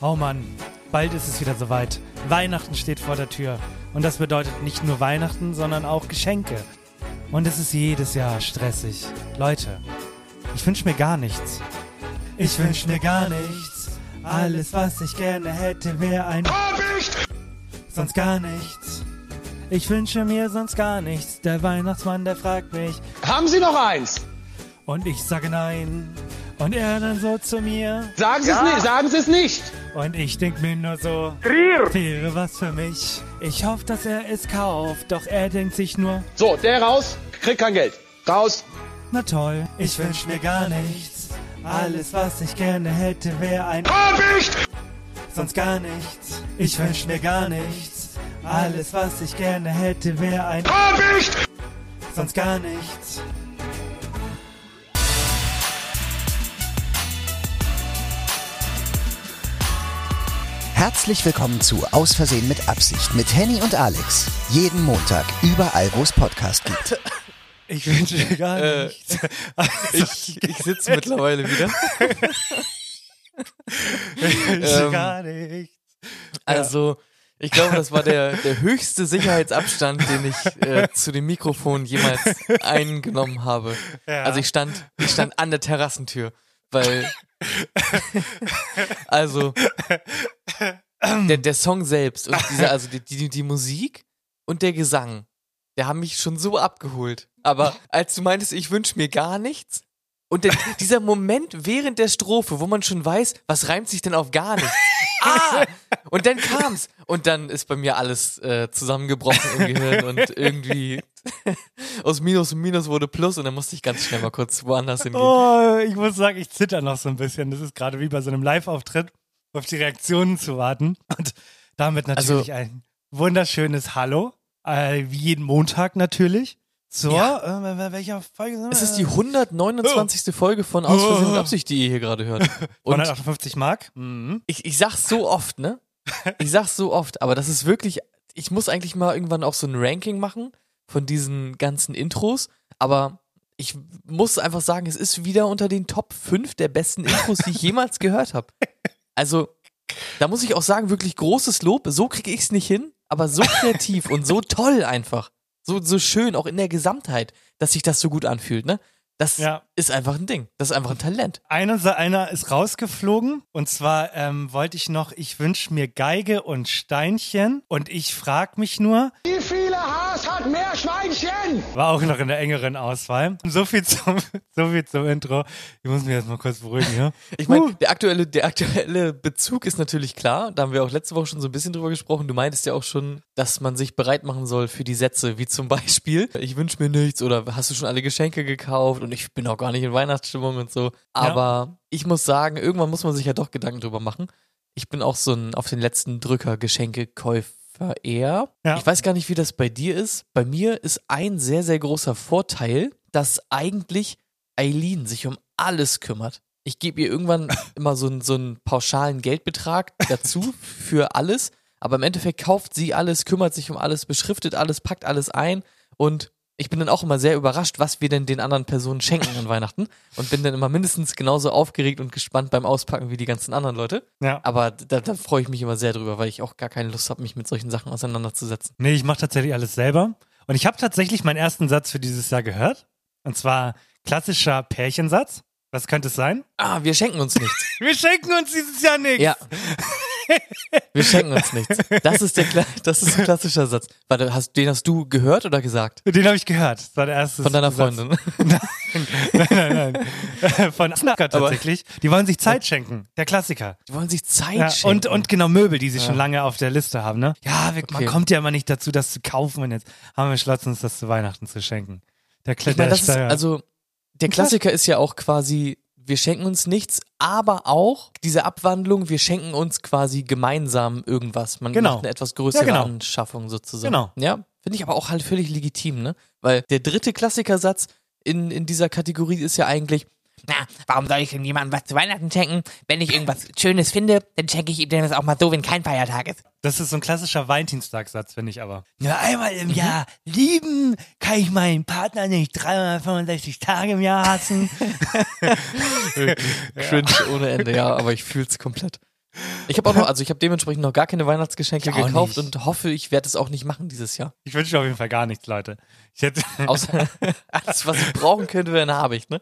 Oh Mann, bald ist es wieder soweit. Weihnachten steht vor der Tür. Und das bedeutet nicht nur Weihnachten, sondern auch Geschenke. Und es ist jedes Jahr stressig. Leute, ich wünsche mir gar nichts. Ich wünsche mir gar nichts. Alles, was ich gerne hätte, wäre ein... Sonst gar nichts. Ich wünsche mir sonst gar nichts. Der Weihnachtsmann, der fragt mich. Haben Sie noch eins? Und ich sage nein. Und er dann so zu mir. Sagen Sie es nicht. Sagen Sie es nicht. Und ich denk mir nur so, wäre was für mich. Ich hoffe, dass er es kauft, doch er denkt sich nur, So, der raus, kriegt kein Geld. Raus. na toll, ich wünsch mir gar nichts. Alles, was ich gerne hätte, wäre ein sonst gar nichts. Ich wünsch mir gar nichts. Alles, was ich gerne hätte, wäre ein sonst gar nichts. Herzlich willkommen zu Aus Versehen mit Absicht mit Henny und Alex. Jeden Montag, überall, wo es Podcast gibt. Ich wünsche mir gar Äh, nichts. Ich, ich sitze mittlerweile wieder. Ich wünsche ähm, gar nichts. Also, ich glaube, das war der, der höchste Sicherheitsabstand, den ich äh, zu dem Mikrofon jemals eingenommen habe. Ja. Also ich stand, ich stand an der Terrassentür, weil also der, der Song selbst und dieser, also die, die, die Musik und der Gesang, der haben mich schon so abgeholt. Aber als du meintest, ich wünsche mir gar nichts, und der, dieser Moment während der Strophe, wo man schon weiß, was reimt sich denn auf gar nichts? Ah! Und dann kam's. Und dann ist bei mir alles äh, zusammengebrochen im Gehirn und irgendwie aus Minus und Minus wurde Plus und dann musste ich ganz schnell mal kurz woanders hingehen. Oh, ich muss sagen, ich zitter noch so ein bisschen. Das ist gerade wie bei so einem Live-Auftritt, auf die Reaktionen zu warten. Und damit natürlich ein wunderschönes Hallo. Äh, wie jeden Montag natürlich. So, äh, welcher Folge sind wir? Es ist die 129. Folge von Aus Versehen mit Absicht, die ihr hier gerade hört. Und 158 Mark. Mhm. ich, ich sag's so oft, ne? Ich sag's so oft, aber das ist wirklich, ich muss eigentlich mal irgendwann auch so ein Ranking machen von diesen ganzen Intros, aber ich muss einfach sagen, es ist wieder unter den Top 5 der besten Intros, die ich jemals gehört habe. Also, da muss ich auch sagen, wirklich großes Lob. So kriege ich's nicht hin, aber so kreativ und so toll einfach. So, so schön, auch in der Gesamtheit, dass sich das so gut anfühlt, ne? Das Ja. ist einfach ein Ding. Das ist einfach ein Talent. Einer, einer ist rausgeflogen und zwar ähm, wollte ich noch, ich wünsche mir Geige und Steinchen und ich frag mich nur, Wie viele Haas hat Meerschweinchen? war auch noch in der engeren Auswahl. So viel zum, so viel zum Intro. Ich muss mich jetzt mal kurz beruhigen, ja? Ich meine, der aktuelle, der aktuelle Bezug ist natürlich klar. Da haben wir auch letzte Woche schon so ein bisschen drüber gesprochen. Du meintest ja auch schon, dass man sich bereit machen soll für die Sätze, wie zum Beispiel, ich wünsche mir nichts oder hast du schon alle Geschenke gekauft und ich bin auch gar nicht in Weihnachtsstimmung und so. Aber ich muss sagen, irgendwann muss man sich ja doch Gedanken drüber machen. Ich bin auch so ein auf den letzten Drücker Geschenkekäufer eher. Ja. Ich weiß gar nicht, wie das bei dir ist. Bei mir ist ein sehr, sehr großer Vorteil, dass eigentlich Eileen sich um alles kümmert. Ich gebe ihr irgendwann immer so einen, so einen pauschalen Geldbetrag dazu für alles, aber im Endeffekt kauft sie alles, kümmert sich um alles, beschriftet alles, packt alles ein und ich bin dann auch immer sehr überrascht, was wir denn den anderen Personen schenken an Weihnachten und bin dann immer mindestens genauso aufgeregt und gespannt beim Auspacken wie die ganzen anderen Leute. Ja. Aber da, da freue ich mich immer sehr drüber, weil ich auch gar keine Lust habe, mich mit solchen Sachen auseinanderzusetzen. Nee, ich mache tatsächlich alles selber. Und ich habe tatsächlich meinen ersten Satz für dieses Jahr gehört. Und zwar klassischer Pärchensatz. Was könnte es sein? Ah, wir schenken uns nichts. Wir schenken uns dieses Jahr nichts. Ja. Wir schenken uns nichts. Das ist der das ist ein klassischer Satz. Warte, hast, den hast du gehört oder gesagt? Den habe ich gehört. Das war der erste. Von deiner Satz. Freundin. Nein, nein, nein. Von Snacker tatsächlich. Die wollen sich Zeit schenken. Der Klassiker. Die wollen sich Zeit Ja, schenken. und, und genau Möbel, die sie schon lange auf der Liste haben, ne? Ja, wir, man Okay. kommt ja immer nicht dazu, das zu kaufen. Und jetzt haben wir beschlossen, uns das zu Weihnachten zu schenken. Der ich Kletter das ist, also, der Klassiker ist ja auch quasi, wir schenken uns nichts, aber auch diese Abwandlung, wir schenken uns quasi gemeinsam irgendwas. Man Genau. macht eine etwas größere Ja, genau. Anschaffung sozusagen. Genau. Ja, finde ich aber auch halt völlig legitim, ne? Weil der dritte Klassikersatz in, in dieser Kategorie ist ja eigentlich, Na, warum soll ich denn jemandem was zu Weihnachten schenken? Wenn ich irgendwas Schönes finde, dann schenke ich ihm das auch mal so, wenn kein Feiertag ist. Das ist so ein klassischer Valentinstagssatz, finde ich aber. Nur einmal im Jahr lieben kann ich meinen Partner nicht 365 Tage im Jahr hassen. cringe ohne Ende, ja, aber ich fühl's komplett. Ich habe auch noch, also ich habe dementsprechend noch gar keine Weihnachtsgeschenke Ich gekauft nicht. und hoffe, ich werde es auch nicht machen dieses Jahr. Ich wünsche auf jeden Fall gar nichts, Leute. Ich hätte. Außer alles, was ich brauchen könnte, wäre eine Habicht, ne?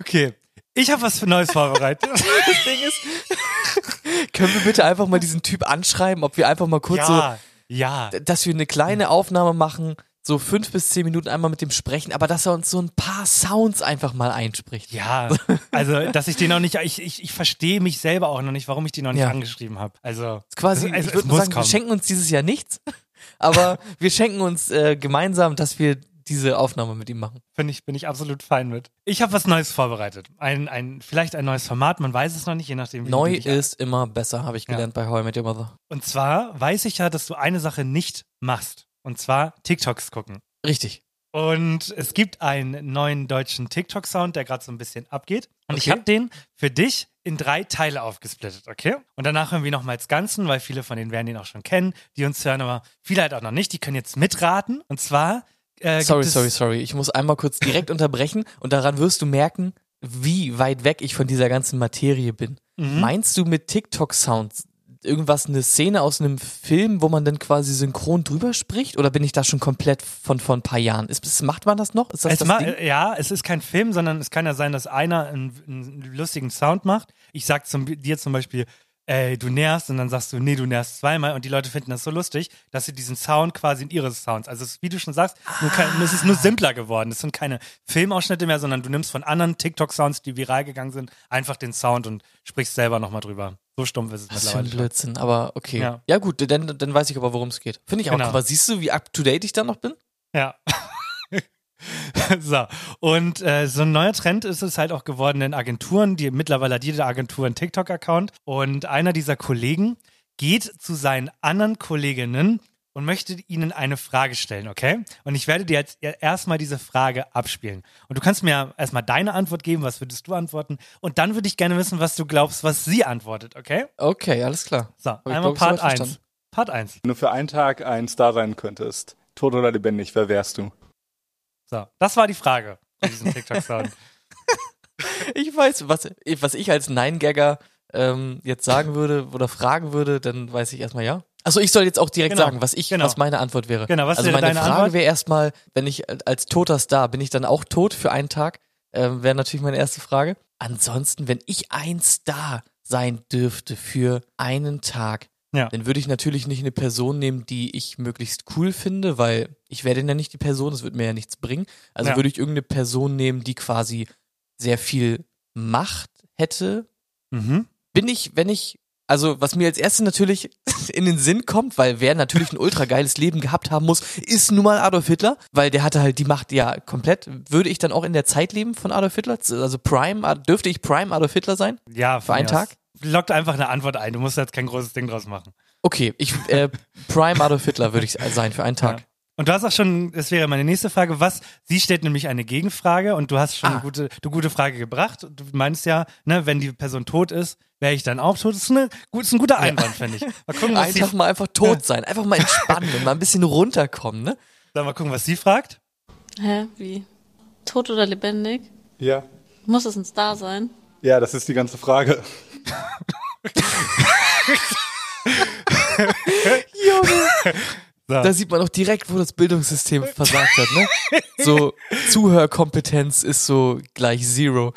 Okay. Ich habe was für Neues vorbereitet. Das Ding ist, können wir bitte einfach mal diesen Typ anschreiben, ob wir einfach mal kurz ja, ja. so, dass wir eine kleine Aufnahme machen, so fünf bis zehn Minuten einmal mit dem sprechen, aber dass er uns so ein paar Sounds einfach mal einspricht. Ja, also, dass ich den noch nicht, ich, ich, ich verstehe mich selber auch noch nicht, warum ich die noch nicht Ja. angeschrieben habe. Also, Quasi, es, ich würde muss sagen, wir kommen. schenken uns dieses Jahr nichts, aber wir schenken uns äh, gemeinsam, dass wir diese Aufnahme mit ihm machen. Bin ich, bin ich absolut fein mit. Ich habe was Neues vorbereitet. Ein, ein, vielleicht ein neues Format, man weiß es noch nicht, je nachdem, wie Neu ist immer besser, habe ich Ja. gelernt bei How I Met Your Mother. Und zwar weiß ich ja, dass du eine Sache nicht machst. Und zwar TikToks gucken. Richtig. Und es gibt einen neuen deutschen TikTok-Sound, der gerade so ein bisschen abgeht. Und ich Okay. habe den für dich in drei Teile aufgesplittet, okay? Und danach hören wir nochmals Ganzen, weil viele von denen werden den auch schon kennen, die uns hören, aber viele halt auch noch nicht. Die können jetzt mitraten. Und zwar. Äh, Sorry, sorry, sorry. Ich muss einmal kurz direkt unterbrechen und daran wirst du merken, wie weit weg ich von dieser ganzen Materie bin. Mhm. Meinst du mit TikTok-Sounds irgendwas, eine Szene aus einem Film, wo man dann quasi synchron drüber spricht? Oder bin ich da schon komplett von vor ein paar Jahren? Ist, ist, macht man das noch? Ist das Es das ma- ja, es ist kein Film, sondern es kann ja sein, dass einer einen, einen lustigen Sound macht. Ich sag zum, dir zum Beispiel, ey, du nervst und dann sagst du, nee, du nervst zweimal und die Leute finden das so lustig, dass sie diesen Sound quasi in ihre Sounds, also wie du schon sagst, nur kein, es ist nur simpler geworden. Es sind keine Filmausschnitte mehr, sondern du nimmst von anderen TikTok-Sounds, die viral gegangen sind, einfach den Sound und sprichst selber nochmal drüber. So stumpf ist es Was für ein mittlerweile. schon. Blödsinn, aber okay. Ja. Ja, gut, dann, dann weiß ich aber, worum es geht. Finde ich auch. Genau. Aber siehst du, wie up to date ich da noch bin? Ja. so, und äh, so ein neuer Trend ist es halt auch geworden in Agenturen, die mittlerweile hat jede Agentur einen TikTok-Account und einer dieser Kollegen geht zu seinen anderen Kolleginnen und möchte ihnen eine Frage stellen, okay? Und ich werde dir jetzt erstmal diese Frage abspielen. Und du kannst mir erstmal deine Antwort geben, was würdest du antworten? Und dann würde ich gerne wissen, was du glaubst, was sie antwortet, okay? Okay, alles klar. So, ich, einmal glaub Part soweit 1. verstanden. Part 1. Wenn du für einen Tag ein Star sein könntest, tot oder lebendig, wer wärst du? So, das war die Frage zu diesem TikTok-Sound. Ich weiß, was, was ich als Nein-Gagger ähm, jetzt sagen würde oder fragen würde, dann weiß ich erstmal ja. Achso, ich soll jetzt auch direkt Genau, sagen, was ich, genau. was meine Antwort wäre. Genau, was also wäre meine deine Frage Antwort? wäre erstmal, wenn ich als toter Star, bin ich dann auch tot für einen Tag? Ähm, wäre natürlich meine erste Frage. Ansonsten, wenn ich ein Star sein dürfte für einen Tag, Ja. dann würde ich natürlich nicht eine Person nehmen, die ich möglichst cool finde, weil ich werde ja nicht die Person, das würde mir ja nichts bringen. Also Ja. würde ich irgendeine Person nehmen, die quasi sehr viel Macht hätte. Mhm. Bin ich, wenn ich, also was mir als erstes natürlich in den Sinn kommt, weil wer natürlich ein ultra geiles Leben gehabt haben muss, ist nun mal Adolf Hitler, weil der hatte halt die Macht ja komplett. Würde ich dann auch in der Zeit leben von Adolf Hitler? Also Prime, dürfte ich Prime Adolf Hitler sein? Ja, Für einen. Tag? Lockt einfach eine Antwort ein. Du musst jetzt kein großes Ding draus machen. Okay, ich äh, Prime Adolf Hitler würde ich sein für einen Tag. Ja. Und du hast auch schon, das wäre meine nächste Frage, was, sie stellt nämlich eine Gegenfrage und du hast schon Ah. eine gute, du gute Frage gebracht. Du meinst ja, ne, wenn die Person tot ist, wäre ich dann auch tot. Das ist, eine, gut, ist ein guter Einwand, finde ich. Mal gucken, was sie, Einfach mal einfach tot sein, einfach mal entspannen und mal ein bisschen runterkommen, ne? dann mal gucken, was sie fragt. Hä? Wie? Tot oder lebendig? Ja. Muss es ein Star sein? Ja, das ist die ganze Frage. So. Da sieht man auch direkt, wo das Bildungssystem versagt hat, ne? So, Zuhörkompetenz ist so gleich Zero.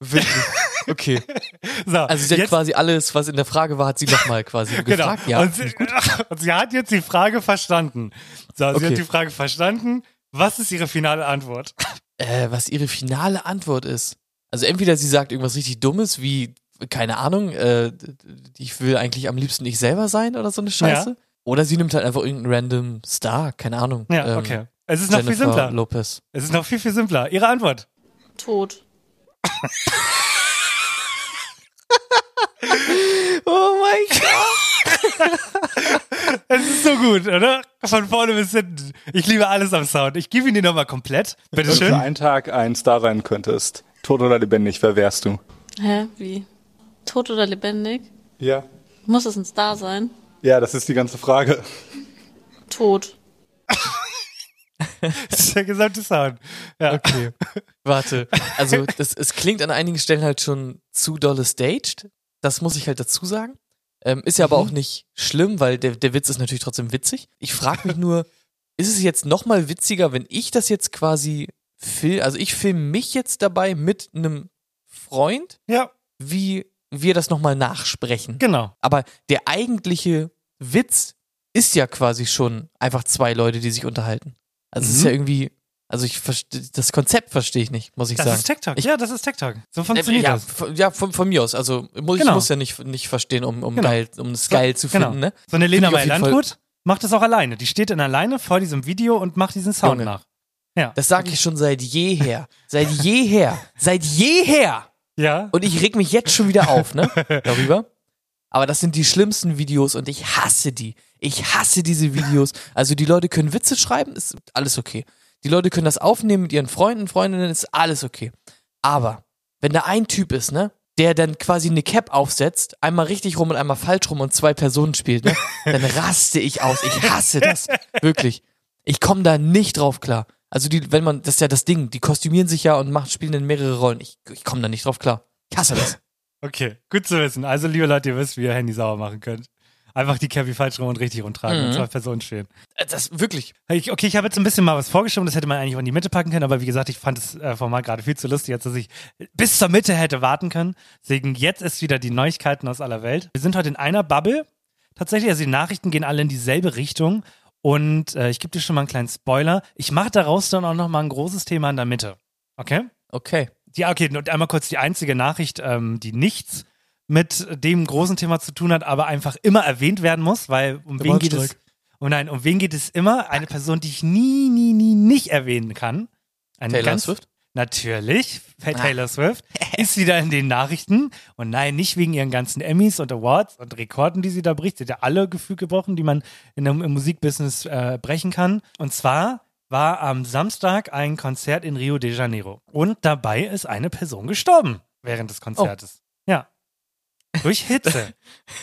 Wirklich. Okay. so, Also sie hat jetzt, quasi alles, was in der Frage war, hat sie nochmal quasi genau. gefragt. Ja, und, sie, und sie hat jetzt die Frage verstanden. So, sie Okay. hat die Frage verstanden. Was ist ihre finale Antwort? äh, was ihre finale Antwort ist. Also entweder sie sagt irgendwas richtig Dummes, wie, keine Ahnung, äh, ich will eigentlich am liebsten ich selber sein oder so eine Scheiße. Oder sie nimmt halt einfach irgendeinen random Star, keine Ahnung. Ja, ähm, okay. Es ist noch viel Jennifer simpler. Lopez. Es ist noch viel, viel simpler. Ihre Antwort. Tot. Oh mein Gott. Es ist so gut, oder? Von vorne bis hinten. Ich liebe alles am Sound. Ich gebe ihn dir nochmal komplett. Wenn du Bitteschön. für einen Tag ein Star sein könntest, tot oder lebendig, wer wärst du? Hä, wie? Tot oder lebendig? Ja. Muss es ein Star sein? Ja, das ist die ganze Frage. Tot. Das ist der gesamte Sound. Ja. Okay. Warte. Also, das, es klingt an einigen Stellen halt schon zu dolle staged. Das muss ich halt dazu sagen. Ähm, ist ja aber auch nicht schlimm, weil der, der Witz ist natürlich trotzdem witzig. Ich frage mich nur, ist es jetzt noch mal witziger, wenn ich das jetzt quasi film, also ich filme mich jetzt dabei mit einem Freund, Ja, wie wir das noch mal nachsprechen. genau. Aber der eigentliche Witz ist ja quasi schon einfach zwei Leute, die sich unterhalten. Also es ist Mhm. ja irgendwie, also ich verstehe, das Konzept verstehe ich nicht, muss ich Das sagen. ist TikTok. Ich- ja, das ist TikTok. So funktioniert ja, das. von, ja von, von mir aus. Also muss, ich Genau. muss ja nicht, nicht verstehen, um, um Genau. geil, um es geil zu finden, genau. ne? So eine Lena ich jeden Meyer-Landrut macht das auch alleine. Die steht dann alleine vor diesem Video und macht diesen Sound Junge. nach. Ja. Das sage ich schon seit jeher. Seit jeher. seit jeher. ja. Und ich reg mich jetzt schon wieder auf, ne? Darüber. Aber das sind die schlimmsten Videos und ich hasse die. Ich hasse diese Videos. Also die Leute können Witze schreiben, ist alles okay. Die Leute können das aufnehmen mit ihren Freunden, Freundinnen, ist alles okay. Aber wenn da ein Typ ist, ne, der dann quasi eine Cap aufsetzt, einmal richtig rum und einmal falsch rum und zwei Personen spielt, ne, dann raste ich aus. Ich hasse das. Wirklich. Ich komme da nicht drauf klar. Also die, wenn man, das ist ja das Ding, die kostümieren sich ja und machen, spielen in mehrere Rollen. Ich, ich komme da nicht drauf klar. Ich hasse das. Okay, gut zu wissen. Also, liebe Leute, ihr wisst, wie ihr Handy sauber machen könnt. Einfach die Cappy falsch rum und richtig rumtragen Mhm. und zwei Personen stehen. Äh, Das wirklich. Ich, okay, ich habe jetzt ein bisschen mal was vorgeschoben, das hätte man eigentlich auch in die Mitte packen können, aber wie gesagt, ich fand das äh, Format gerade viel zu lustig, als dass ich bis zur Mitte hätte warten können. Deswegen jetzt ist wieder die Neuigkeiten aus aller Welt. Wir sind heute in einer Bubble. Tatsächlich, also die Nachrichten gehen alle in dieselbe Richtung. Und äh, ich gebe dir schon mal einen kleinen Spoiler. Ich mache daraus dann auch noch mal ein großes Thema in der Mitte. Okay? Okay. Ja, okay, nur einmal kurz die einzige Nachricht, ähm, die nichts mit dem großen Thema zu tun hat, aber einfach immer erwähnt werden muss, weil um wen geht es? Oh nein, um wen geht es immer? Eine Person, die ich nie, nie, nie nicht erwähnen kann. Eine Taylor ganz, Swift? Natürlich, Taylor Swift ist wieder in den Nachrichten. Und nein, nicht wegen ihren ganzen Emmys und Awards und Rekorden, die sie da bricht. Sie hat ja alle Gefühl gebrochen, die man in dem, im Musikbusiness äh, brechen kann. Und zwar war am Samstag ein Konzert in Rio de Janeiro. Und dabei ist eine Person gestorben während des Konzertes. Ja. Durch Hitze.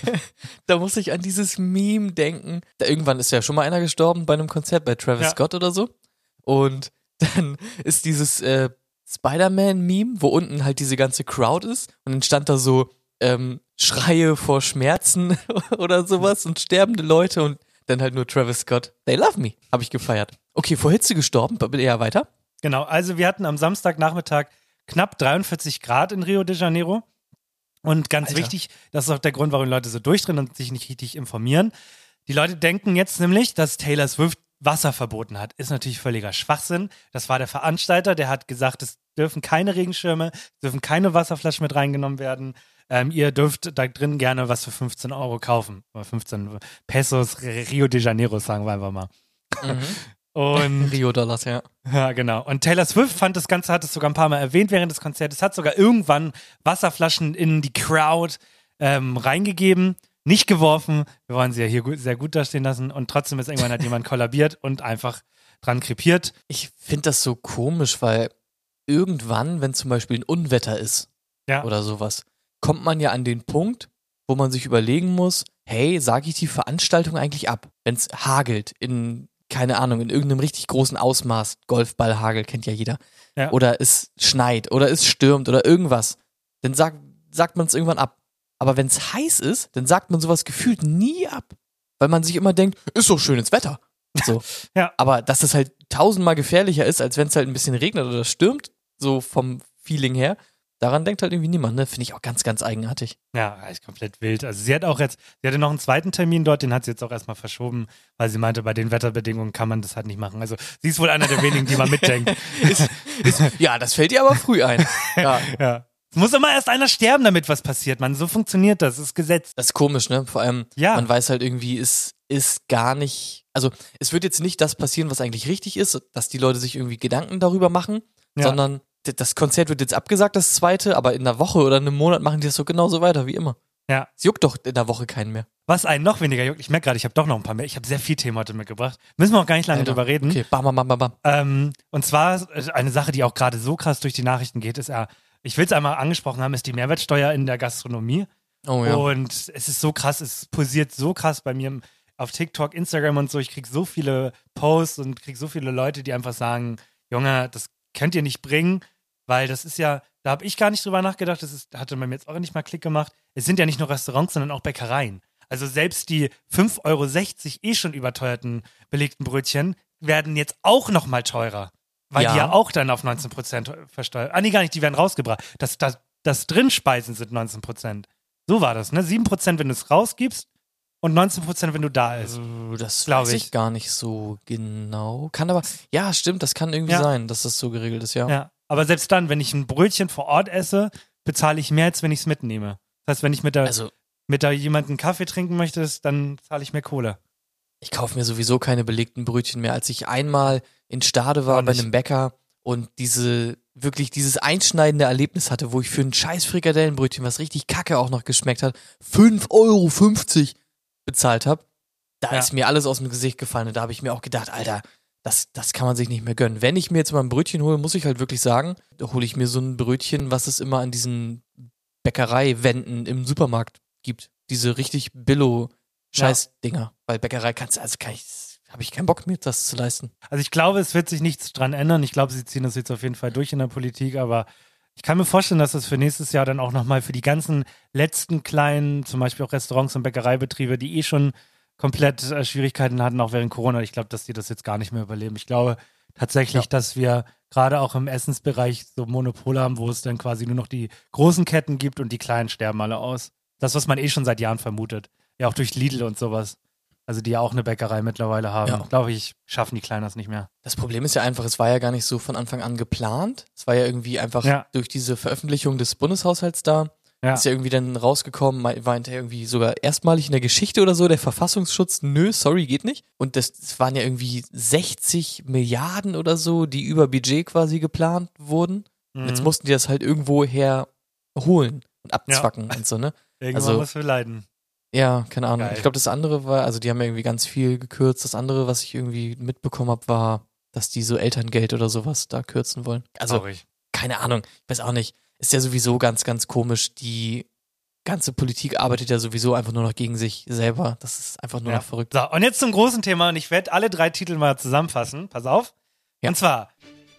Da muss ich an dieses Meme denken. Da irgendwann ist ja schon mal einer gestorben bei einem Konzert bei Travis Ja. Scott oder so. Und dann ist dieses äh, Spider-Man-Meme, wo unten halt diese ganze Crowd ist. Und dann stand da so ähm, Schreie vor Schmerzen oder sowas und sterbende Leute und dann halt nur Travis Scott. They love me. Habe ich gefeiert. Okay, vor Hitze gestorben. Eher weiter. Genau, also wir hatten am Samstagnachmittag knapp 43 Grad in Rio de Janeiro. Und ganz Alter. wichtig, das ist auch der Grund, warum Leute so durchdrehen und sich nicht richtig informieren. Die Leute denken jetzt nämlich, dass Taylor Swift Wasser verboten hat. Ist natürlich völliger Schwachsinn. Das war der Veranstalter, der hat gesagt, es dürfen keine Regenschirme, es dürfen keine Wasserflaschen mit reingenommen werden. Ähm, ihr dürft da drin gerne was für 15 Euro kaufen. Oder 15 Pesos, Rio de Janeiro, sagen wir einfach mal. Und Rio Dollars, ja. ja, genau. Und Taylor Swift fand das Ganze, hat es sogar ein paar Mal erwähnt während des Konzertes, hat sogar irgendwann Wasserflaschen in die Crowd ähm, reingegeben, nicht geworfen. Wir wollen sie ja hier gut, sehr gut dastehen lassen. Und trotzdem ist irgendwann hat jemand kollabiert und einfach dran krepiert. Ich finde das so komisch, weil irgendwann, wenn zum Beispiel ein Unwetter ist Ja. oder sowas, kommt man ja an den Punkt, wo man sich überlegen muss, hey, sage ich die Veranstaltung eigentlich ab? Wenn es hagelt in, keine Ahnung, in irgendeinem richtig großen Ausmaß, Golfballhagel kennt ja jeder, Ja. oder es schneit oder es stürmt oder irgendwas, dann sagt, sagt man es irgendwann ab. Aber wenn es heiß ist, dann sagt man sowas gefühlt nie ab. Weil man sich immer denkt, ist doch schönes Wetter. So. Ja. Aber dass das halt tausendmal gefährlicher ist, als wenn es halt ein bisschen regnet oder stürmt, so vom Feeling her, daran denkt halt irgendwie niemand, ne? Finde ich auch ganz, ganz eigenartig. Ja, ist komplett wild. Also sie hat auch jetzt, sie hatte noch einen zweiten Termin dort, den hat sie jetzt auch erstmal verschoben, weil sie meinte, bei den Wetterbedingungen kann man das halt nicht machen. Also sie ist wohl einer der wenigen, die man mitdenkt. ist, ist, ja, das fällt dir aber früh ein. Ja. ja. Es muss immer erst einer sterben, damit was passiert, man. So funktioniert das, das ist Gesetz. Das ist komisch, ne? Vor allem, Ja. man weiß halt irgendwie, es ist gar nicht, also es wird jetzt nicht das passieren, was eigentlich richtig ist, dass die Leute sich irgendwie Gedanken darüber machen, Ja. sondern das Konzert wird jetzt abgesagt, das zweite, aber in einer Woche oder einem Monat machen die das so genauso weiter wie immer. Ja. Es juckt doch in der Woche keinen mehr. Was einen noch weniger juckt, ich merke gerade, ich habe doch noch ein paar mehr. Ich habe sehr viel Themen heute mitgebracht. Müssen wir auch gar nicht lange Alter. drüber reden. Okay, bam, bam, bam, bam, bam. Ähm, und zwar äh, eine Sache, die auch gerade so krass durch die Nachrichten geht, ist ja, ich will es einmal angesprochen haben, ist die Mehrwertsteuer in der Gastronomie. Oh ja. Und es ist so krass, es pulsiert so krass bei mir auf TikTok, Instagram und so. Ich krieg so viele Posts und krieg so viele Leute, die einfach sagen, Junge, das könnt ihr nicht bringen, weil das ist ja, da habe ich gar nicht drüber nachgedacht, das ist, hatte bei mir jetzt auch nicht mal Klick gemacht. Es sind ja nicht nur Restaurants, sondern auch Bäckereien. Also selbst die 5,60 Euro eh schon überteuerten belegten Brötchen werden jetzt auch noch mal teurer. Weil die Ja. ja auch dann auf 19 Prozent versteuert. Ah, nee, gar nicht, die werden rausgebracht. Das, das, das Drinspeisen sind 19 Prozent. So war das, ne? 7 Prozent, wenn du es rausgibst und 19 Prozent, wenn du da isst. Äh, Das Glaub weiß ich. ich. gar nicht so genau. Kann aber, ja, stimmt, das kann irgendwie Ja. sein, dass das so geregelt ist, ja. Ja. Aber selbst dann, wenn ich ein Brötchen vor Ort esse, bezahle ich mehr, als wenn ich es mitnehme. Das heißt, wenn ich mit der, Also, mit da jemanden Kaffee trinken möchte, dann zahle ich mehr Kohle. ich kaufe mir sowieso keine belegten Brötchen mehr. Als ich einmal in Stade war bei einem Bäcker und diese, wirklich dieses einschneidende Erlebnis hatte, wo ich für ein scheiß Frikadellenbrötchen, was richtig kacke auch noch geschmeckt hat, 5,50 Euro bezahlt habe, da Ja. ist mir alles aus dem Gesicht gefallen und da habe ich mir auch gedacht, Alter, das, das kann man sich nicht mehr gönnen. Wenn ich mir jetzt mal ein Brötchen hole, muss ich halt wirklich sagen, da hole ich mir so ein Brötchen, was es immer an diesen Bäckereiwänden im Supermarkt gibt. Diese richtig billo Scheiß-Dinger. Weil Bäckerei kannst du, also kann ich, habe ich keinen Bock mir das zu leisten. Also ich glaube, es wird sich nichts dran ändern. Ich glaube, sie ziehen das jetzt auf jeden Fall durch in der Politik, aber ich kann mir vorstellen, dass das für nächstes Jahr dann auch nochmal für die ganzen letzten kleinen, zum Beispiel auch Restaurants und Bäckereibetriebe, die eh schon komplett äh, Schwierigkeiten hatten, auch während Corona, ich glaube, dass die das jetzt gar nicht mehr überleben. Ich glaube tatsächlich, Ja. dass wir gerade auch im Essensbereich so Monopole haben, wo es dann quasi nur noch die großen Ketten gibt und die kleinen sterben alle aus. Das, was man eh schon seit Jahren vermutet. Ja, auch durch Lidl und sowas. Also die ja auch eine Bäckerei mittlerweile haben. Ja. Glaube ich, schaffen die Kleinen das nicht mehr. Das Problem ist ja einfach, es war ja gar nicht so von Anfang an geplant. Es war ja irgendwie einfach Ja. durch diese Veröffentlichung des Bundeshaushalts da. Ja. Ist ja irgendwie dann rausgekommen, war hinterher irgendwie sogar erstmalig in der Geschichte oder so, der Verfassungsschutz, nö, sorry, geht nicht. Und das, das waren ja irgendwie 60 Milliarden oder so, die über Budget quasi geplant wurden. Und jetzt Mhm. mussten die das halt irgendwo her holen und abzwacken und so, ne? Irgendwann also- muss wir leiden. Ja, keine Ahnung. Geil. Ich glaube, das andere war, also die haben ja irgendwie ganz viel gekürzt. Das andere, was ich irgendwie mitbekommen habe, war, dass die so Elterngeld oder sowas da kürzen wollen. Also, Traurig. keine Ahnung, ich weiß auch nicht. Ist ja sowieso ganz, ganz komisch. Die ganze Politik arbeitet ja sowieso einfach nur noch gegen sich selber. Das ist einfach nur Ja. noch verrückt. So, und jetzt zum großen Thema und ich werde alle drei Titel mal zusammenfassen. Pass auf. Ja. Und zwar,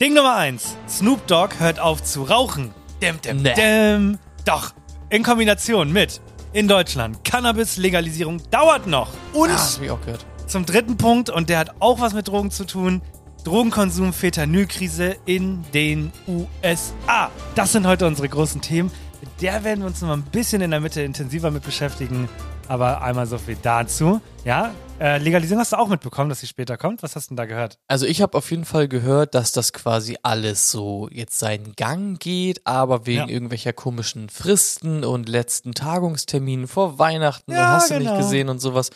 Ding Nummer eins. Snoop Dogg hört auf zu rauchen. Dim, dim, Nee. dim. Doch. In Kombination mit in Deutschland Cannabis-Legalisierung dauert noch. Und Ah, das ich auch gehört. zum dritten Punkt, und der hat auch was mit Drogen zu tun. Drogenkonsum, Fentanylkrise in den USA. Das sind heute unsere großen Themen. Mit der werden wir uns noch mal ein bisschen in der Mitte intensiver mit beschäftigen. Aber einmal so viel dazu. Ja, äh, Legalisierung hast du auch mitbekommen, dass sie später kommt. Was hast du denn da gehört? Also ich habe auf jeden Fall gehört, dass das quasi alles so jetzt seinen Gang geht, aber wegen Ja. irgendwelcher komischen Fristen und letzten Tagungsterminen vor Weihnachten Ja, und hast du genau. nicht gesehen und sowas,